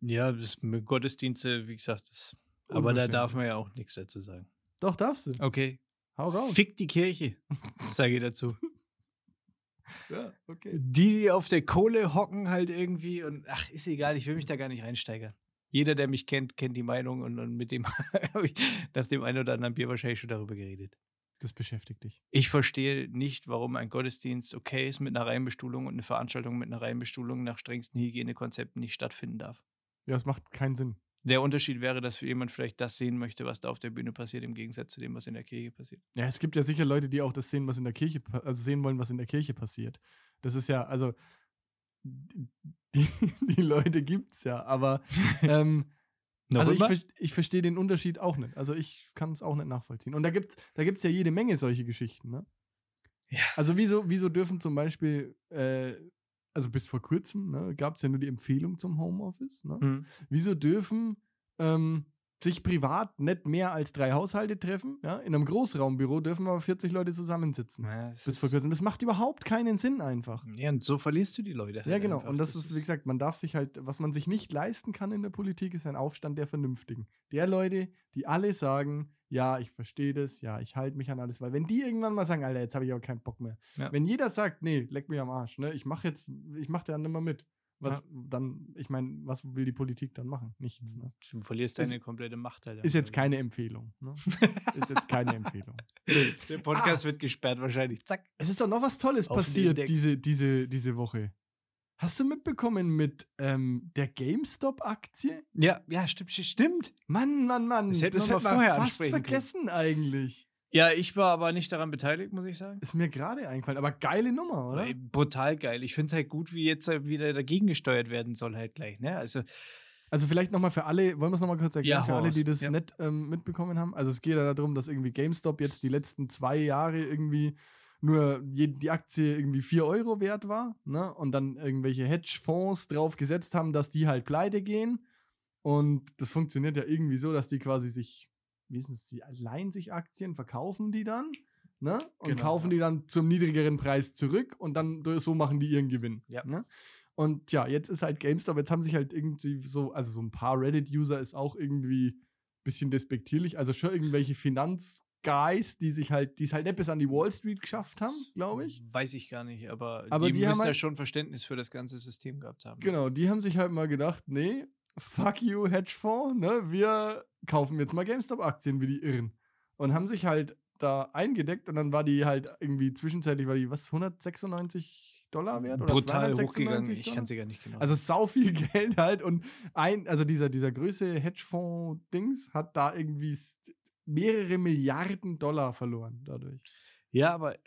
ja, das mit Gottesdienste, wie gesagt, das, aber da darf man ja auch nichts dazu sagen. Doch, darfst du. Okay. Hau raus. Fick die Kirche, sage ich dazu. Ja, okay. Die, die auf der Kohle hocken halt irgendwie und ach, ist egal, ich will mich da gar nicht reinsteigern. Jeder, der mich kennt, kennt die Meinung und, und mit dem habe ich nach dem einen oder anderen Bier wahrscheinlich schon darüber geredet. Das beschäftigt dich. Ich verstehe nicht, warum ein Gottesdienst okay ist mit einer Reihenbestuhlung und eine Veranstaltung mit einer Reihenbestuhlung nach strengsten Hygienekonzepten nicht stattfinden darf. Ja, es macht keinen Sinn. Der Unterschied wäre, dass für jemand vielleicht das sehen möchte, was da auf der Bühne passiert, im Gegensatz zu dem, was in der Kirche passiert. Ja, es gibt ja sicher Leute, die auch das sehen, was in der Kirche, also sehen wollen, was in der Kirche passiert. Das ist ja, also die, die Leute gibt's ja, aber ähm, also ich, ich verstehe den Unterschied auch nicht. Also ich kann es auch nicht nachvollziehen. Und da gibt's, da gibt's ja jede Menge solche Geschichten, ne? Ja. Also wieso, wieso dürfen zum Beispiel, äh, also bis vor kurzem, ne, gab es ja nur die Empfehlung zum Homeoffice, ne? Mhm. Wieso dürfen ähm, sich privat nicht mehr als drei Haushalte treffen? Ja? In einem Großraumbüro dürfen aber 40 Leute zusammensitzen. Ja, das Bis vor kurzem. Das macht überhaupt keinen Sinn einfach. ja, und so verlierst du die Leute. Halt Ja, genau. einfach. Und das, ist, wie gesagt, man darf sich halt, was man sich nicht leisten kann in der Politik, ist ein Aufstand der Vernünftigen. Der Leute, die alle sagen, ja, ich verstehe das, ja, ich halte mich an alles. Weil wenn die irgendwann mal sagen, Alter, jetzt habe ich aber keinen Bock mehr. Ja. Wenn jeder sagt, nee, leck mich am Arsch, ne, ich mache jetzt, ich mache da nicht mehr mit. Was dann, ich meine, was will die Politik dann machen? Nichts, ne? Du verlierst Ist- deine komplette Macht. Halt Ist jetzt einfach. keine Empfehlung. Ne? ist jetzt keine Empfehlung. Der Podcast wird gesperrt wahrscheinlich. Zack. Es ist doch noch was Tolles passiert diese, diese, diese Woche. Hast du mitbekommen mit ähm, der GameStop-Aktie? Ja, ja, stimmt, stimmt. Mann, Mann, Mann. Das hätten wir hätte vorher fast ansprechen können. vergessen eigentlich. Ja, ich war aber nicht daran beteiligt, muss ich sagen. Ist mir gerade eingefallen. Aber geile Nummer, oder? Brutal geil. Ich finde es halt gut, wie jetzt halt wieder dagegen gesteuert werden soll, halt gleich. Ne? Also, Also vielleicht nochmal für alle, wollen wir es nochmal kurz erklären, Ja, für alle, die das Ja. nicht ähm, mitbekommen haben. Also es geht ja darum, dass irgendwie GameStop jetzt die letzten zwei Jahre irgendwie nur die Aktie irgendwie 4 Euro wert war, ne? Und dann irgendwelche Hedgefonds drauf gesetzt haben, dass die halt pleite gehen. Und das funktioniert ja irgendwie so, dass die quasi sich, wie ist es, sie leihen sich Aktien, verkaufen die dann, ne? Und Genau, kaufen ja. die dann zum niedrigeren Preis zurück und dann so machen die ihren Gewinn. Ja. Ne? Und ja, jetzt ist halt GameStop, jetzt haben sich halt irgendwie so, also so ein paar Reddit-User ist auch irgendwie ein bisschen despektierlich. Also schon irgendwelche Finanzguys, die sich halt, die es halt nicht bis an die Wall Street geschafft haben, glaube ich. Weiß ich gar nicht, aber, Aber die, die haben müssen ja halt- schon Verständnis für das ganze System gehabt haben. Genau, die haben sich halt mal gedacht, nee, fuck you, Hedgefonds, ne? Wir kaufen jetzt mal GameStop-Aktien wie die Irren. Und haben sich halt da eingedeckt und dann war die halt irgendwie zwischenzeitlich, war die was, 196 Dollar wert? Oder Brutal 296 hochgegangen. Ich kann sie gar nicht genau. Also sau viel Geld halt und ein, also dieser, dieser größte Hedgefonds-Dings hat da irgendwie mehrere Milliarden Dollar verloren dadurch. ja, aber äh,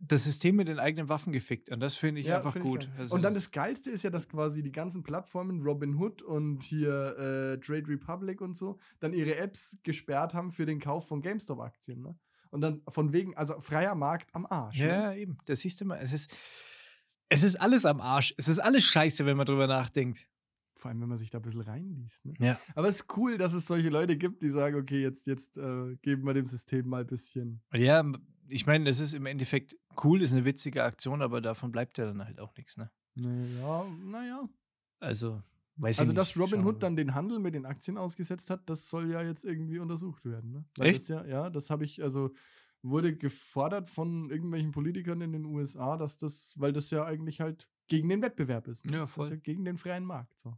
das System mit den eigenen Waffen gefickt und das finde ich einfach find ich gut. und dann das Geilste ist ja, dass quasi die ganzen Plattformen, Robinhood und hier äh, Trade Republic und so, dann ihre Apps gesperrt haben für den Kauf von GameStop-Aktien. Ne? Und dann von wegen, also freier Markt am Arsch. Ne? Ja, eben. Das siehst du mal. Es ist, es ist alles am Arsch. Es ist alles scheiße, wenn man drüber nachdenkt. Vor allem, wenn man sich da ein bisschen reinliest. Ne? Ja. Aber es ist cool, dass es solche Leute gibt, die sagen, okay, jetzt, jetzt äh, geben wir dem System mal ein bisschen. Ja, ich meine, es ist im Endeffekt cool, ist eine witzige Aktion, aber davon bleibt ja dann halt auch nichts, ne? Naja, naja. Also, weiß ich Also, nicht. dass Schauen wir Robinhood mal. dann den Handel mit den Aktien ausgesetzt hat, das soll ja jetzt irgendwie untersucht werden. Ne? Weil Echt? Das ja, ja, das habe ich, also wurde gefordert von irgendwelchen Politikern in den USA, dass das, weil das ja eigentlich halt gegen den Wettbewerb ist. Ne? Ja, Das voll. ist ja gegen den freien Markt. So.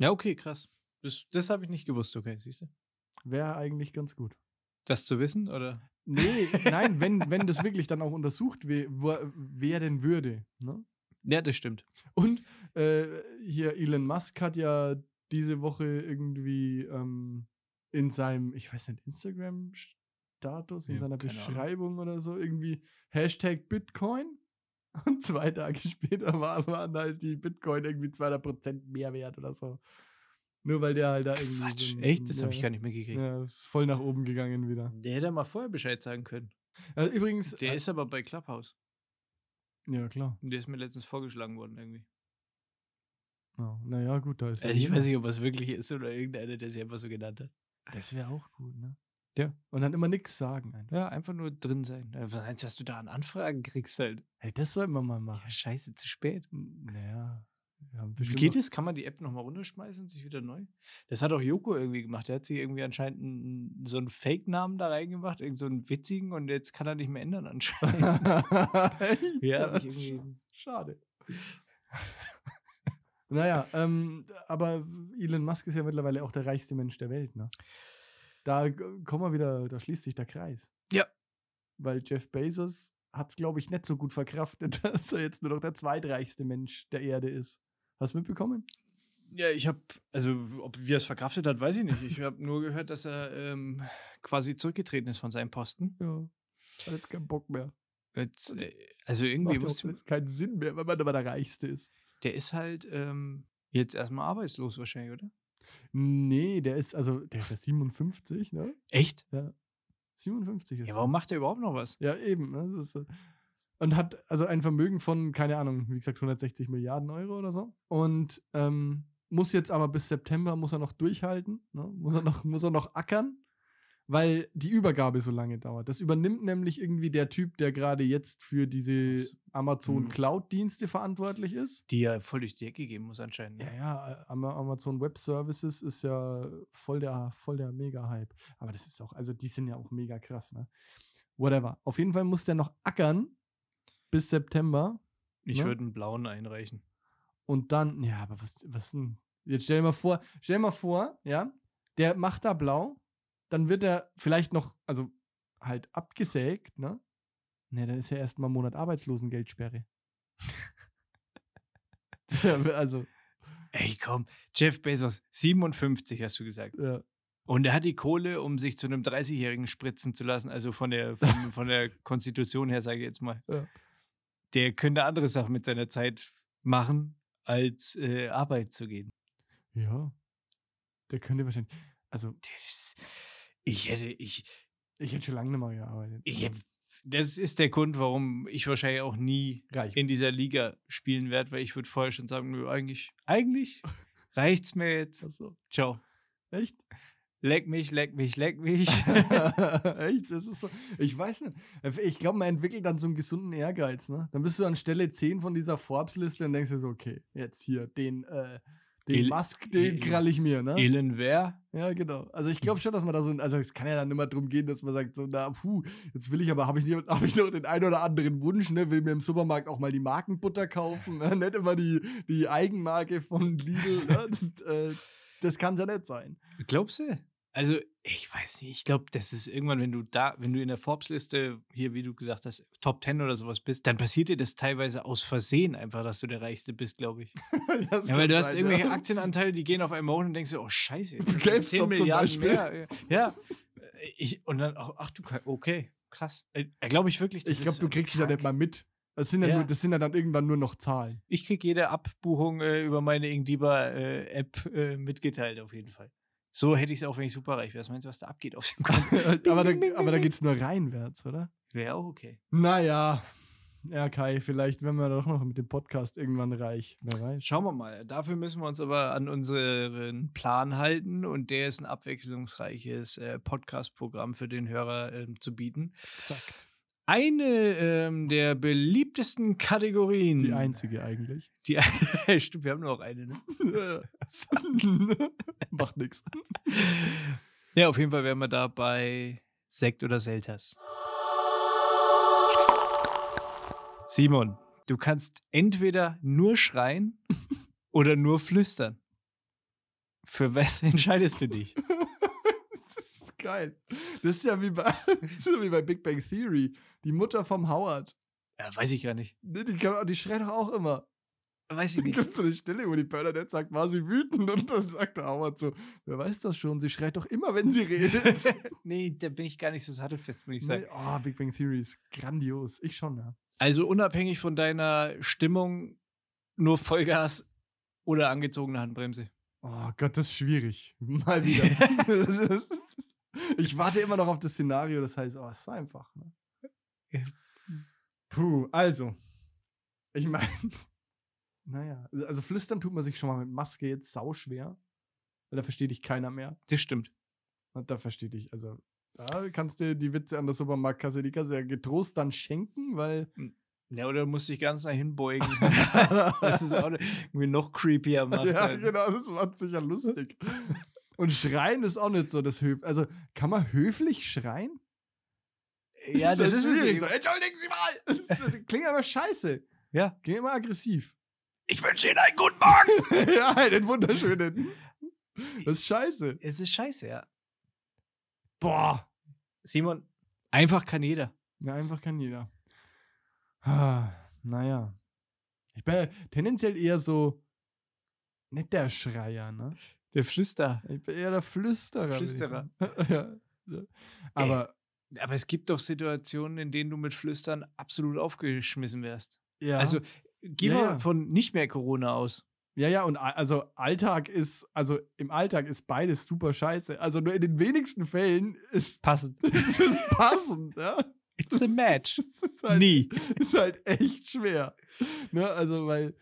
Ja, okay, krass. Das, das habe ich nicht gewusst, okay, siehst du? Wäre eigentlich ganz gut. Das zu wissen, oder? Nee, nein, wenn, wenn das wirklich dann auch untersucht we werden würde. Ne? Ja, das stimmt. Und äh, hier Elon Musk hat ja diese Woche irgendwie ähm, in seinem, ich weiß nicht, Instagram-Status, in Ja, seiner keine Ahnung. Beschreibung oder so, irgendwie Hashtag Bitcoin. Und zwei Tage später war, waren halt die Bitcoin irgendwie 200% mehr wert oder so. Nur weil der halt da irgendwie. Quatsch, so ein- echt? Das habe ja, ich gar nicht mitgekriegt. Ja, ist voll nach oben gegangen wieder. Der hätte mal vorher Bescheid sagen können. Also übrigens. Der ist aber bei Clubhouse. ja, klar. Der ist mir letztens vorgeschlagen worden irgendwie. Ja, naja, gut, da ist. ja Also ich jeder. weiß nicht, ob es wirklich ist oder irgendeiner, der sich einfach so genannt hat. Das wäre auch gut, ne? Ja. Und dann immer nichts sagen einfach. Ja, einfach nur drin sein. Äh, Was meinst du, was du da an Anfragen kriegst halt? Hey, das sollten wir mal machen. Ja, scheiße, zu spät. Naja. Ja, Wie geht es? Kann man die App nochmal runterschmeißen und sich wieder neu? Das hat auch Joko irgendwie gemacht. Der hat sich irgendwie anscheinend einen, so einen Fake-Namen da reingemacht, irgend so einen witzigen und jetzt kann er nicht mehr ändern anscheinend. Ja, irgendwie- Schade. naja, ähm, aber Elon Musk ist ja mittlerweile auch der reichste Mensch der Welt, ne? Da kommen wir wieder, da schließt sich der Kreis. Ja. Weil Jeff Bezos hat es, glaube ich, nicht so gut verkraftet, dass er jetzt nur noch der zweitreichste Mensch der Erde ist. Hast du mitbekommen? ja, ich habe, also ob wie er es verkraftet hat, weiß ich nicht. Ich habe nur gehört, dass er ähm, quasi zurückgetreten ist von seinem Posten. Ja. Hat jetzt keinen Bock mehr. Jetzt, äh, also irgendwie Macht alles keinen Sinn mehr, wenn man aber der Reichste ist. Der ist halt ähm, jetzt erstmal arbeitslos wahrscheinlich, oder? Nee, der ist, also, der ist ja 57, ne? Echt? 57 ist Ja, warum macht er überhaupt noch was? Ja, eben. Ne? Ist, und hat also ein Vermögen von, keine Ahnung, wie gesagt, 160 Milliarden Euro oder so. Und ähm, muss jetzt aber bis September, muss er noch durchhalten, ne? muss, er noch, muss er noch ackern, weil die Übergabe so lange dauert. Das übernimmt nämlich irgendwie der Typ, der gerade jetzt für diese. Amazon Mhm. Cloud-Dienste verantwortlich ist. Die ja voll durch die Ecke gehen muss anscheinend. Ja, Ne? ja, Ama- Amazon Web Services ist ja voll der, voll der Mega-Hype. Aber das ist auch, also die sind ja auch mega krass, ne? Whatever. Auf jeden Fall muss der noch ackern bis September Ich Ne? würde einen blauen einreichen. und dann, ja, aber was, was denn? Jetzt stell dir mal vor, stell dir mal vor, ja, der macht da blau, dann wird er vielleicht noch, also halt abgesägt, ne? Ne, dann ist ja erstmal einen Monat Arbeitslosengeldsperre. Also, Ey, komm, Jeff Bezos, 57 hast du gesagt. ja. Und er hat die Kohle, um sich zu einem 30-Jährigen spritzen zu lassen, also von der, von, von der Konstitution her, sage ich jetzt mal. Ja. Der könnte andere Sachen mit seiner Zeit machen, als äh, Arbeit zu gehen. Ja. Der könnte wahrscheinlich. Also, Das ist, ich hätte, ich, ich hätte schon lange nicht mehr gearbeitet. ich hätt- das ist der Grund, warum ich wahrscheinlich auch nie Reich. in dieser Liga spielen werde, weil ich würde vorher schon sagen, nö, eigentlich, eigentlich reicht's mir jetzt. Achso. Ciao. Echt? Leck mich, leck mich, leck mich. Echt? Das ist so. Ich weiß nicht. Ich glaube, man entwickelt dann so einen gesunden Ehrgeiz, ne? Dann bist du an Stelle 10 von dieser Forbes-Liste und denkst dir so, okay, jetzt hier, den, äh, den El- Musk, den El- krall ich mir, ne? Elon wer? Ja, genau. Also ich glaube schon, dass man da so, also es kann ja dann immer darum gehen, dass man sagt, so, na, puh, jetzt will ich aber, habe ich, nicht- hab ich noch den einen oder anderen Wunsch, ne, will mir im Supermarkt auch mal die Markenbutter kaufen, ne? nicht immer die, die Eigenmarke von Lidl, ne? das, äh, das kann ja nicht sein. Glaubst du? Also, ich weiß nicht. Ich glaube, das ist irgendwann, wenn du da, wenn du in der Forbes-Liste hier, wie du gesagt hast, Top 10 oder sowas bist, dann passiert dir das teilweise aus Versehen einfach, dass du der Reichste bist, glaube ich. Ja, weil du hast sein, irgendwelche ja. Aktienanteile, die gehen auf einmal hoch und denkst dir, oh Scheiße, jetzt GameStop 10 zum Milliarden Beispiel. mehr. Ja. Ich, und dann, auch, ach du, okay, krass. Äh, Glaube ich wirklich. das Ich glaube, du kriegst es ja nicht mal mit. Das sind ja, Ja. Nur, das sind ja dann irgendwann nur noch Zahlen. Ich kriege jede Abbuchung äh, über meine Ingdiba-App äh, mitgeteilt, auf jeden Fall. So hätte ich es auch, wenn ich superreich wäre. Was meinst du, was da abgeht auf dem Konto? aber da, aber da geht es nur reinwärts, oder? Wäre auch okay. Naja. Ja, Kai, vielleicht werden wir doch noch mit dem Podcast irgendwann reich. Wer weiß. Schauen wir mal. Dafür müssen wir uns aber an unseren Plan halten und der ist ein abwechslungsreiches äh, Podcast-Programm für den Hörer ähm, zu bieten. Exakt. Eine ähm, der beliebtesten Kategorien. Die einzige eigentlich. Die, Stimmt, wir haben nur noch eine. Ne? Macht nix. Ja, auf jeden Fall wären wir da bei Sekt oder Selters. Simon, du kannst entweder nur schreien oder nur flüstern. Für was entscheidest du dich? Das ist geil. Das ist ja wie bei, das ist ja wie bei Big Bang Theory. Die Mutter vom Howard. Ja, weiß ich gar nicht. Ne, Die, kann, die schreit doch auch immer. Weiß ich Da nicht. gibt so eine Stelle, wo die Bernadette sagt, war sie wütend? Und dann sagt der Howard so, wer weiß das schon, sie schreit doch immer, wenn sie redet. nee, da bin ich gar nicht so sattelfest, würde ich sagen. nee, oh, Big Bang Theory ist grandios. Ich schon, ja. Also unabhängig von deiner Stimmung, nur Vollgas oder angezogene Handbremse. Oh Gott, das ist schwierig. Mal wieder. ich warte immer noch auf das Szenario, das heißt, oh, es ist einfach. Ne? Puh, also. Ich meine, naja, also flüstern tut man sich schon mal mit Maske jetzt sauschwer. Weil da versteht dich keiner mehr. Das stimmt. Und da versteht dich, also da kannst du die Witze an der Supermarktkasse, die kannst du ja getrost dann schenken, weil Ja, oder musst dich ganz nach hinten beugen. das ist auch irgendwie noch creepier macht. ja, halt. genau, das macht sicher lustig. Und schreien ist auch nicht so das Höf. Also, kann man höflich schreien? ja, das ist schwierig. So, Entschuldigen Sie mal! Das, ist- das klingt aber scheiße. Ja. Klingt immer aggressiv. Ich wünsche Ihnen einen guten Morgen. ja, einen wunderschönen. Das ist scheiße. es ist scheiße, ja. Boah. Simon, einfach kann jeder. Ja, einfach kann jeder. Ah, naja. Ich bin ja tendenziell eher so nicht der Schreier, ne? Der Flüster. Ich bin eher der Flüsterer. Flüsterer. ja. Aber Aber es gibt doch Situationen, in denen du mit Flüstern absolut aufgeschmissen wärst. ja. Also, geh mal ja. von nicht mehr Corona aus. Ja, ja, und also Alltag ist, also im Alltag ist beides super scheiße. Also nur in den wenigsten Fällen ist, Passend. ist es passend, ja. It's a match. Ist halt, Nie. ist halt echt schwer. Ne, also, weil,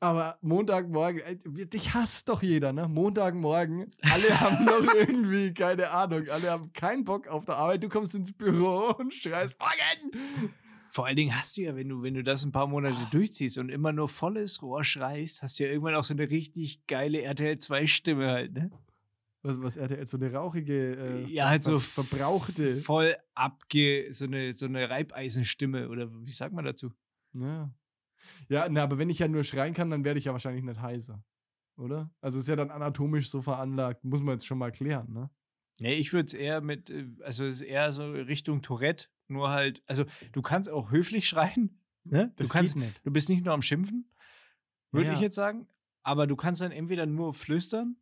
aber Montagmorgen, dich hasst doch jeder, ne? Montagmorgen, alle haben noch irgendwie, keine Ahnung, alle haben keinen Bock auf der Arbeit. Du kommst ins Büro und schreist, morgen! Vor allen Dingen hast du ja, wenn du, wenn du das ein paar Monate Ah. durchziehst und immer nur volles Rohr schreist, hast du ja irgendwann auch so eine richtig geile RTL 2 Stimme halt, ne? Was, was RTL, so eine rauchige, äh, Ja, halt so ver verbrauchte. Voll abge, so eine, so eine Reibeisenstimme oder wie sagt man dazu? Ja. Ja, na, aber wenn ich ja nur schreien kann, dann werde ich ja wahrscheinlich nicht heiser. Oder? Also ist ja dann anatomisch so veranlagt. Muss man jetzt schon mal klären, ne? Nee, ich würde es eher mit, äh, also es ist eher so Richtung Tourette, nur halt, also du kannst auch höflich schreien, ne? Du kannst, nicht. du bist nicht nur am Schimpfen, würde Ja, ich jetzt sagen, aber du kannst dann entweder nur flüstern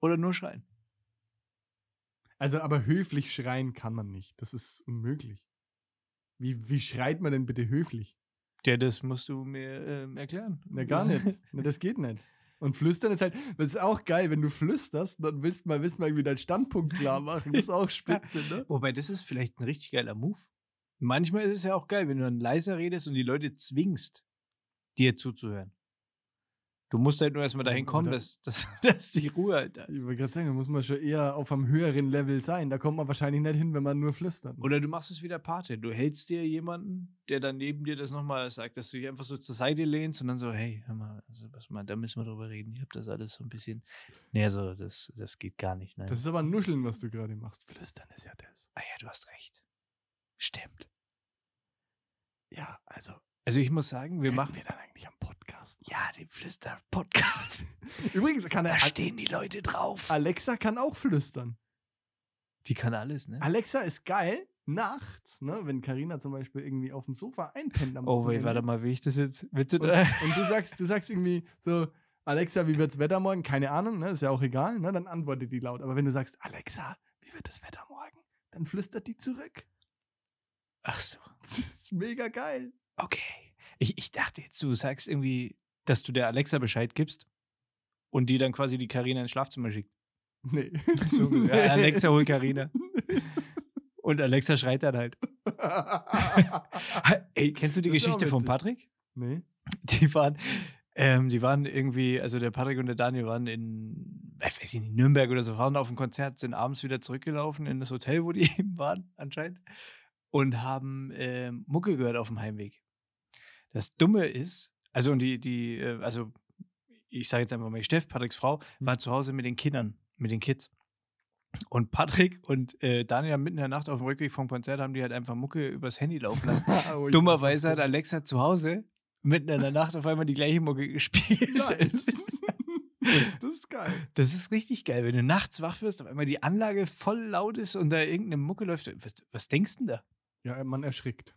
oder nur schreien. Also, aber höflich schreien kann man nicht. Das ist unmöglich. Wie, wie schreit man denn bitte höflich? Ja, das musst du mir ähm, erklären. Na, gar nicht. Na, das geht nicht. Und flüstern ist halt, das ist auch geil, wenn du flüsterst, dann willst du mal wissen, mal irgendwie deinen Standpunkt klar machen. Das ist auch spitze, ne? Wobei, das ist vielleicht ein richtig geiler Move. Manchmal ist es ja auch geil, wenn du dann leiser redest und die Leute zwingst, dir zuzuhören. Du musst halt nur erstmal dahin kommen, da- dass, dass, dass die Ruhe halt da Ich ist. wollte gerade sagen, da muss man schon eher auf einem höheren Level sein. Da kommt man wahrscheinlich nicht hin, wenn man nur flüstert. Oder du machst es wieder Pate. Du hältst dir jemanden, der dann neben dir das nochmal sagt, dass du dich einfach so zur Seite lehnst und dann so, hey, hör mal, also, was mal, da müssen wir drüber reden. Ich hab das alles so ein bisschen. Nee, also das, das geht gar nicht. Nein. Das ist aber ein Nuscheln, was du gerade machst. Flüstern ist ja das. ah ja, du hast recht. Stimmt. Ja, also. Also ich muss sagen, wir machen. wir dann eigentlich am Podcast. Ja, den Flüster-Podcast. Übrigens kann er. Da stehen die Leute drauf. Alexa kann auch flüstern. Die kann alles, ne? Alexa ist geil. Nachts, ne, wenn Karina zum Beispiel irgendwie auf dem Sofa einpennt am Oh, wait, warte mal, wie ich das jetzt. Willst du Und, und du sagst, du sagst irgendwie so, Alexa, wie wird's Wetter morgen? Keine Ahnung, ne? Ist ja auch egal, ne? Dann antwortet die laut. Aber wenn du sagst, Alexa, wie wird das Wetter morgen? Dann flüstert die zurück. Ach so. Das ist mega geil. Okay. Ich, ich dachte jetzt, du sagst irgendwie, dass du der Alexa Bescheid gibst und die dann quasi die Karina ins Schlafzimmer schickt. Nee. So, ja, Alexa hol Karina. Und Alexa schreit dann halt. Ey, kennst du die Das Geschichte von. Patrick? nee. Die waren, ähm, die waren irgendwie, also der Patrick und der Daniel waren in, ich weiß nicht, Nürnberg oder so, waren auf dem Konzert, sind abends wieder zurückgelaufen in das Hotel, wo die eben waren, anscheinend, und haben ähm, Mucke gehört auf dem Heimweg. Das Dumme ist, also und die, die, äh, also ich sage jetzt einfach mal, Steff, Patricks Frau, war zu Hause mit den Kindern, mit den Kids. Und Patrick und äh, Daniel haben mitten in der Nacht auf dem Rückweg vom Konzert haben die halt einfach Mucke übers Handy laufen lassen. Oh, Dummerweise hat Alexa zu Hause mitten in der Nacht auf einmal die gleiche Mucke gespielt. Nice. das ist geil. Das ist richtig geil, wenn du nachts wach wirst, auf einmal die Anlage voll laut ist und da irgendeine Mucke läuft. Was, was denkst du denn da? Ja, man erschrickt.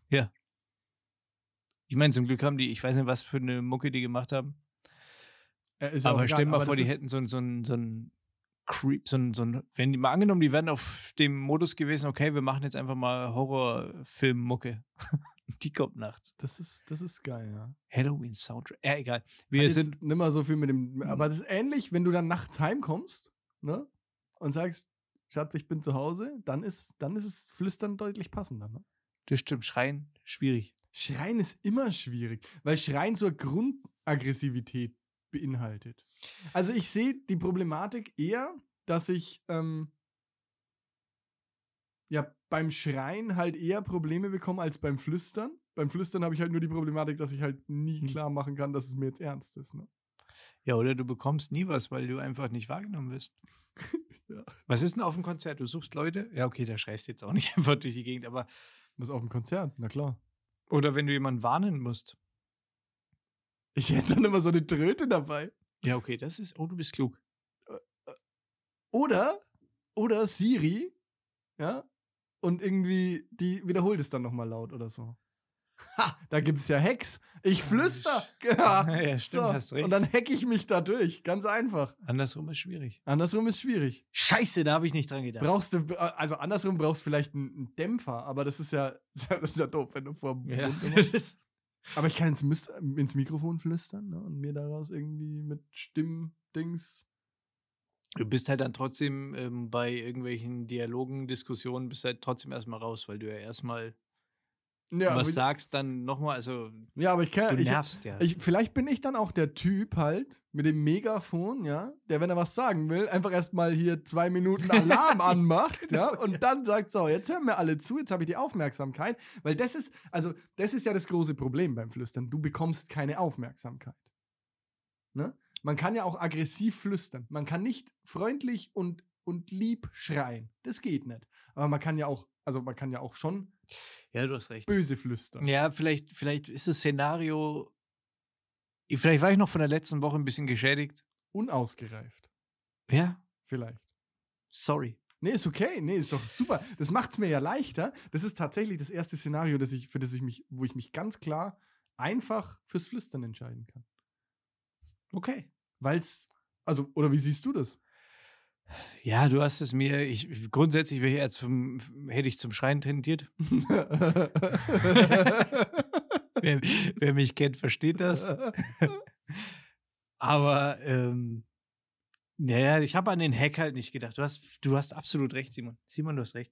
Ich meine, zum Glück haben die, ich weiß nicht, was für eine Mucke die gemacht haben. Ja, auch aber stell dir mal vor, die hätten so ein, so ein, so ein Creep, so ein, so ein, wenn die mal angenommen, die wären auf dem Modus gewesen, okay, wir machen jetzt einfach mal Horrorfilm-Mucke. die kommt nachts. Das ist, das ist geil, ja. Halloween-Soundtrack. Ja, egal. Wir sind. nicht mehr so viel mit dem. Aber das ist ähnlich, wenn du dann nachts heimkommst, ne? Und sagst, Schatz, ich bin zu Hause, dann ist, dann ist es Flüstern deutlich passender, ne? Das stimmt, schreien, schwierig. Schreien ist immer schwierig, weil Schreien so eine Grundaggressivität beinhaltet. Also ich sehe die Problematik eher, dass ich ähm, ja beim Schreien halt eher Probleme bekomme als beim Flüstern. Beim Flüstern habe ich halt nur die Problematik, dass ich halt nie Hm. klar machen kann, dass es mir jetzt ernst ist. Ne? Ja, oder du bekommst nie was, weil du einfach nicht wahrgenommen wirst. Ja. Was ist denn auf dem Konzert? Du suchst Leute? Ja, okay, da schreist du jetzt auch nicht einfach durch die Gegend, aber. Was auf dem Konzert, na klar. Oder wenn du jemanden warnen musst. Ich hätte dann immer so eine Tröte dabei. Ja, okay, das ist. Oh, du bist klug. Oder, oder Siri, ja, und irgendwie, die wiederholt es dann nochmal laut oder so. Ha, da gibt es ja Hacks. Ich flüster. Ja, Ja, stimmt, so. hast recht. Und dann hack ich mich da durch. Ganz einfach. Andersrum ist schwierig. Andersrum ist schwierig. Scheiße, da habe ich nicht dran gedacht. Brauchst du, also andersrum brauchst du vielleicht einen, Dämpfer, aber das ist ja, das ist ja doof, wenn du vor dem Ja, Aber ich kann ins, ins Mikrofon flüstern ne? und mir daraus irgendwie mit Stimmdings. Du bist halt dann trotzdem ähm, bei irgendwelchen Dialogen, Diskussionen, bist halt trotzdem erstmal raus, weil du ja erstmal Ja, was ich, sagst, dann nochmal, also ja, aber ich kann. du Ich, nervst ja. ich, vielleicht bin ich dann auch der Typ halt mit dem Megafon, ja, der, wenn er was sagen will, einfach erstmal hier zwei Minuten Alarm anmacht, ja, und dann sagt, so, jetzt hören wir alle zu, jetzt habe ich die Aufmerksamkeit, weil das ist, also, das ist ja das große Problem beim Flüstern. Du bekommst keine Aufmerksamkeit. Ne? Man kann ja auch aggressiv flüstern. Man kann nicht freundlich und, und lieb schreien. Das geht nicht. Aber man kann ja auch, also man kann ja auch schon ja, du hast recht. böse flüstern. Ja, vielleicht, vielleicht ist das Szenario. Vielleicht war ich noch von der letzten Woche ein bisschen geschädigt. Unausgereift. Ja, Vielleicht. sorry. Nee, ist okay. Nee, ist doch super. Das macht es mir ja leichter. Das ist tatsächlich das erste Szenario, das ich, für das ich mich, wo ich mich ganz klar einfach fürs Flüstern entscheiden kann. Okay. Weil's, also, oder wie siehst du das? Ja, du hast es mir. Ich, grundsätzlich wäre ich eher zum, hätte ich zum Schreien tendiert. wer, wer mich kennt, versteht das. Aber ähm, naja, ich habe an den Hack halt nicht gedacht. Du hast, du hast absolut recht, Simon. Simon, du hast recht.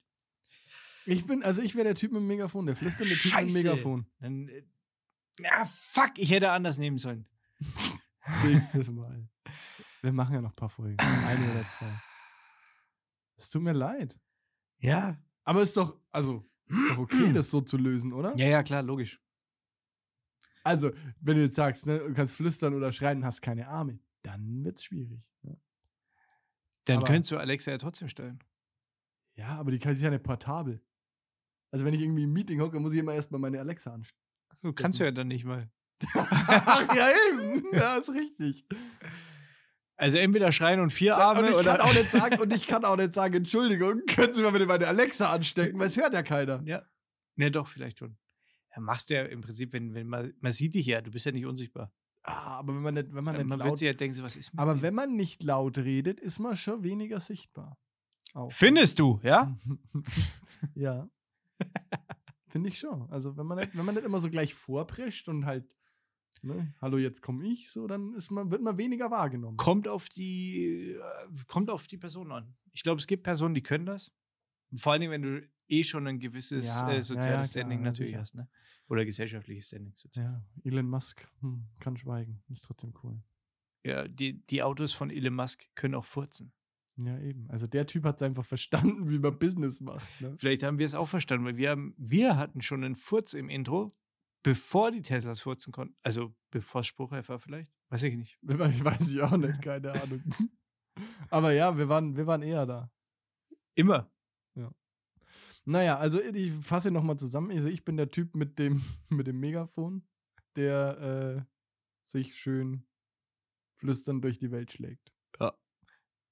ich bin, also ich wäre der Typ mit dem Megafon, der flüsternde Typ mit dem. Megafon. Dann, äh, ja, fuck, ich hätte anders nehmen sollen. Nächstes Mal. Wir machen ja noch ein paar Folgen. Eine oder zwei. Es tut mir leid. Ja. Aber ist doch, also, ist doch okay, das so zu lösen, oder? Ja, ja, klar, logisch. Also, wenn du jetzt sagst, ne, du kannst flüstern oder schreien hast keine Arme, dann wird's schwierig. Ne? Dann Aber- könntest du Alexa ja trotzdem steuern. Ja, aber die kann ist ja nicht portabel. Also, wenn ich irgendwie im Meeting hocke, muss ich immer erstmal meine Alexa anstellen. Du kannst ja dann nicht mal. Ach, ja, eben. Ja, ist richtig. Also entweder schreien und vier und Arme ich oder. kann auch nicht sagen, und ich kann auch nicht sagen, Entschuldigung, können Sie mal bitte meine Alexa anstecken, weil es hört ja keiner. Ja. Ne, doch, vielleicht schon. Ja, machst du ja im Prinzip, wenn, wenn man, man sieht dich ja, du bist ja nicht unsichtbar. Ah, aber wenn man nicht, wenn man nicht man laut, wird sich ja denken, so, was ist aber dir? wenn man nicht laut redet, ist man schon weniger sichtbar. Auch. Findest du, ja? ja. Finde ich schon. Also, wenn man, nicht, wenn man nicht immer so gleich vorprescht und halt, ne, hallo, jetzt komme ich, so, dann ist man, wird man weniger wahrgenommen. Kommt auf die, äh, kommt auf die Person an. Ich glaube, es gibt Personen, die können das. Vor allen Dingen, wenn du eh schon ein gewisses Ja, äh, ja, soziales ja, klar, Standing ja, natürlich hast, ne? Oder gesellschaftliches Standing sozusagen. Ja, Elon Musk hm, kann schweigen. Ist trotzdem cool. Ja, die, die Autos von Elon Musk können auch furzen. Ja, eben. Also der Typ hat es einfach verstanden, wie man Business macht. Ne? Vielleicht haben wir es auch verstanden, weil wir, haben, wir hatten schon einen Furz im Intro, bevor die Teslas furzen konnten. Also bevor Spruchreif war vielleicht. Weiß ich nicht. Ich weiß ich auch nicht, keine Ahnung. Aber ja, wir waren, wir waren eher da. Immer. Naja, also ich fasse nochmal zusammen. Also ich bin der Typ mit dem, mit dem Megafon, der äh, sich schön flüsternd durch die Welt schlägt.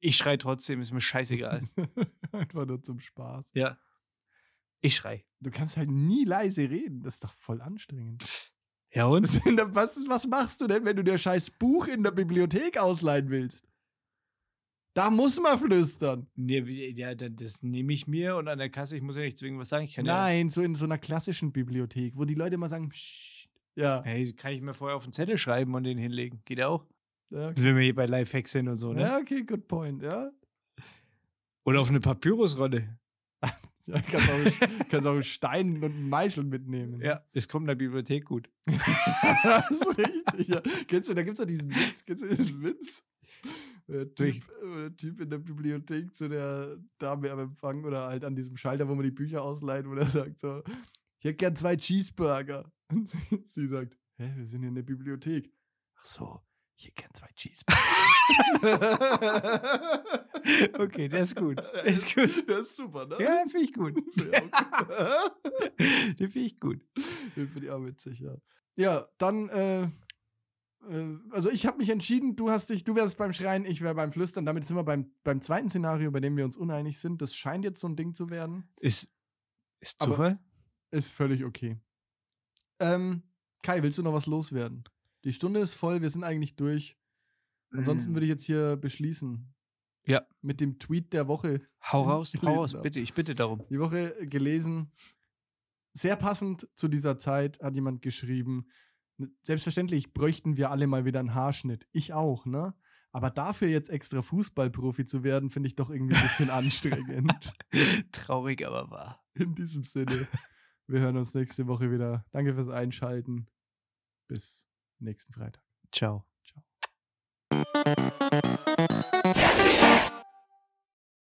Ich schrei trotzdem, ist mir scheißegal. Einfach nur zum Spaß. ja. Ich schrei. Du kannst halt nie leise reden. Das ist doch voll anstrengend. Ja und? Was, was, machst du denn, wenn du dir scheiß Buch in der Bibliothek ausleihen willst? Da muss man flüstern. Nee, ja, das nehme ich mir und an der Kasse, ich muss ja nicht zwingend was sagen. Nein, so in so einer klassischen Bibliothek, wo die Leute immer sagen, Psst. ja. ja. Hey, kann ich mir vorher auf den Zettel schreiben und den hinlegen. Geht ja auch. Ja, Also wenn wir hier bei Lifehacks sind und so, ne? ja, okay, good point, ja. Oder auf eine Papyrusrolle. Ja, kannst auch, kannst auch einen Stein und einen Meißel mitnehmen. Ja, das kommt in der Bibliothek gut. das ist richtig. Ja. Kennst du, da gibt es doch diesen Witz. Kennst du diesen Witz? Der typ, der typ in der Bibliothek zu der Dame am Empfang oder halt an diesem Schalter, wo man die Bücher ausleiht, wo der sagt so, ich hätte gern zwei Cheeseburger. Und sie- sie sagt, hä, wir sind hier in der Bibliothek. Ach so, ich hätte gern zwei Cheeseburger. Okay, der ist gut. Der ist gut. Der ist super, ne? Ja, finde ich gut. Ja, okay. Den finde ich gut. Den finde ich auch witzig, ja. Ja, dann, äh, äh, also ich habe mich entschieden, du hast dich, du wärst beim Schreien, ich wäre beim Flüstern. Damit sind wir beim, beim zweiten Szenario, bei dem wir uns uneinig sind. Das scheint jetzt so ein Ding zu werden. Ist, ist Aber- Zufall? Ist völlig okay. Ähm, Kai, willst du noch was loswerden? Die Stunde ist voll, wir sind eigentlich durch. Ansonsten würde ich jetzt hier beschließen. Ja. Mit dem Tweet der Woche. Hau raus, hau raus, hab. bitte, ich bitte darum. Die Woche gelesen. Sehr passend zu dieser Zeit hat jemand geschrieben: Selbstverständlich bräuchten wir alle mal wieder einen Haarschnitt. Ich auch, ne? Aber dafür jetzt extra Fußballprofi zu werden, finde ich doch irgendwie ein bisschen anstrengend. Traurig, aber wahr. In diesem Sinne, wir hören uns nächste Woche wieder. Danke fürs Einschalten. Bis nächsten Freitag. Ciao. Ciao.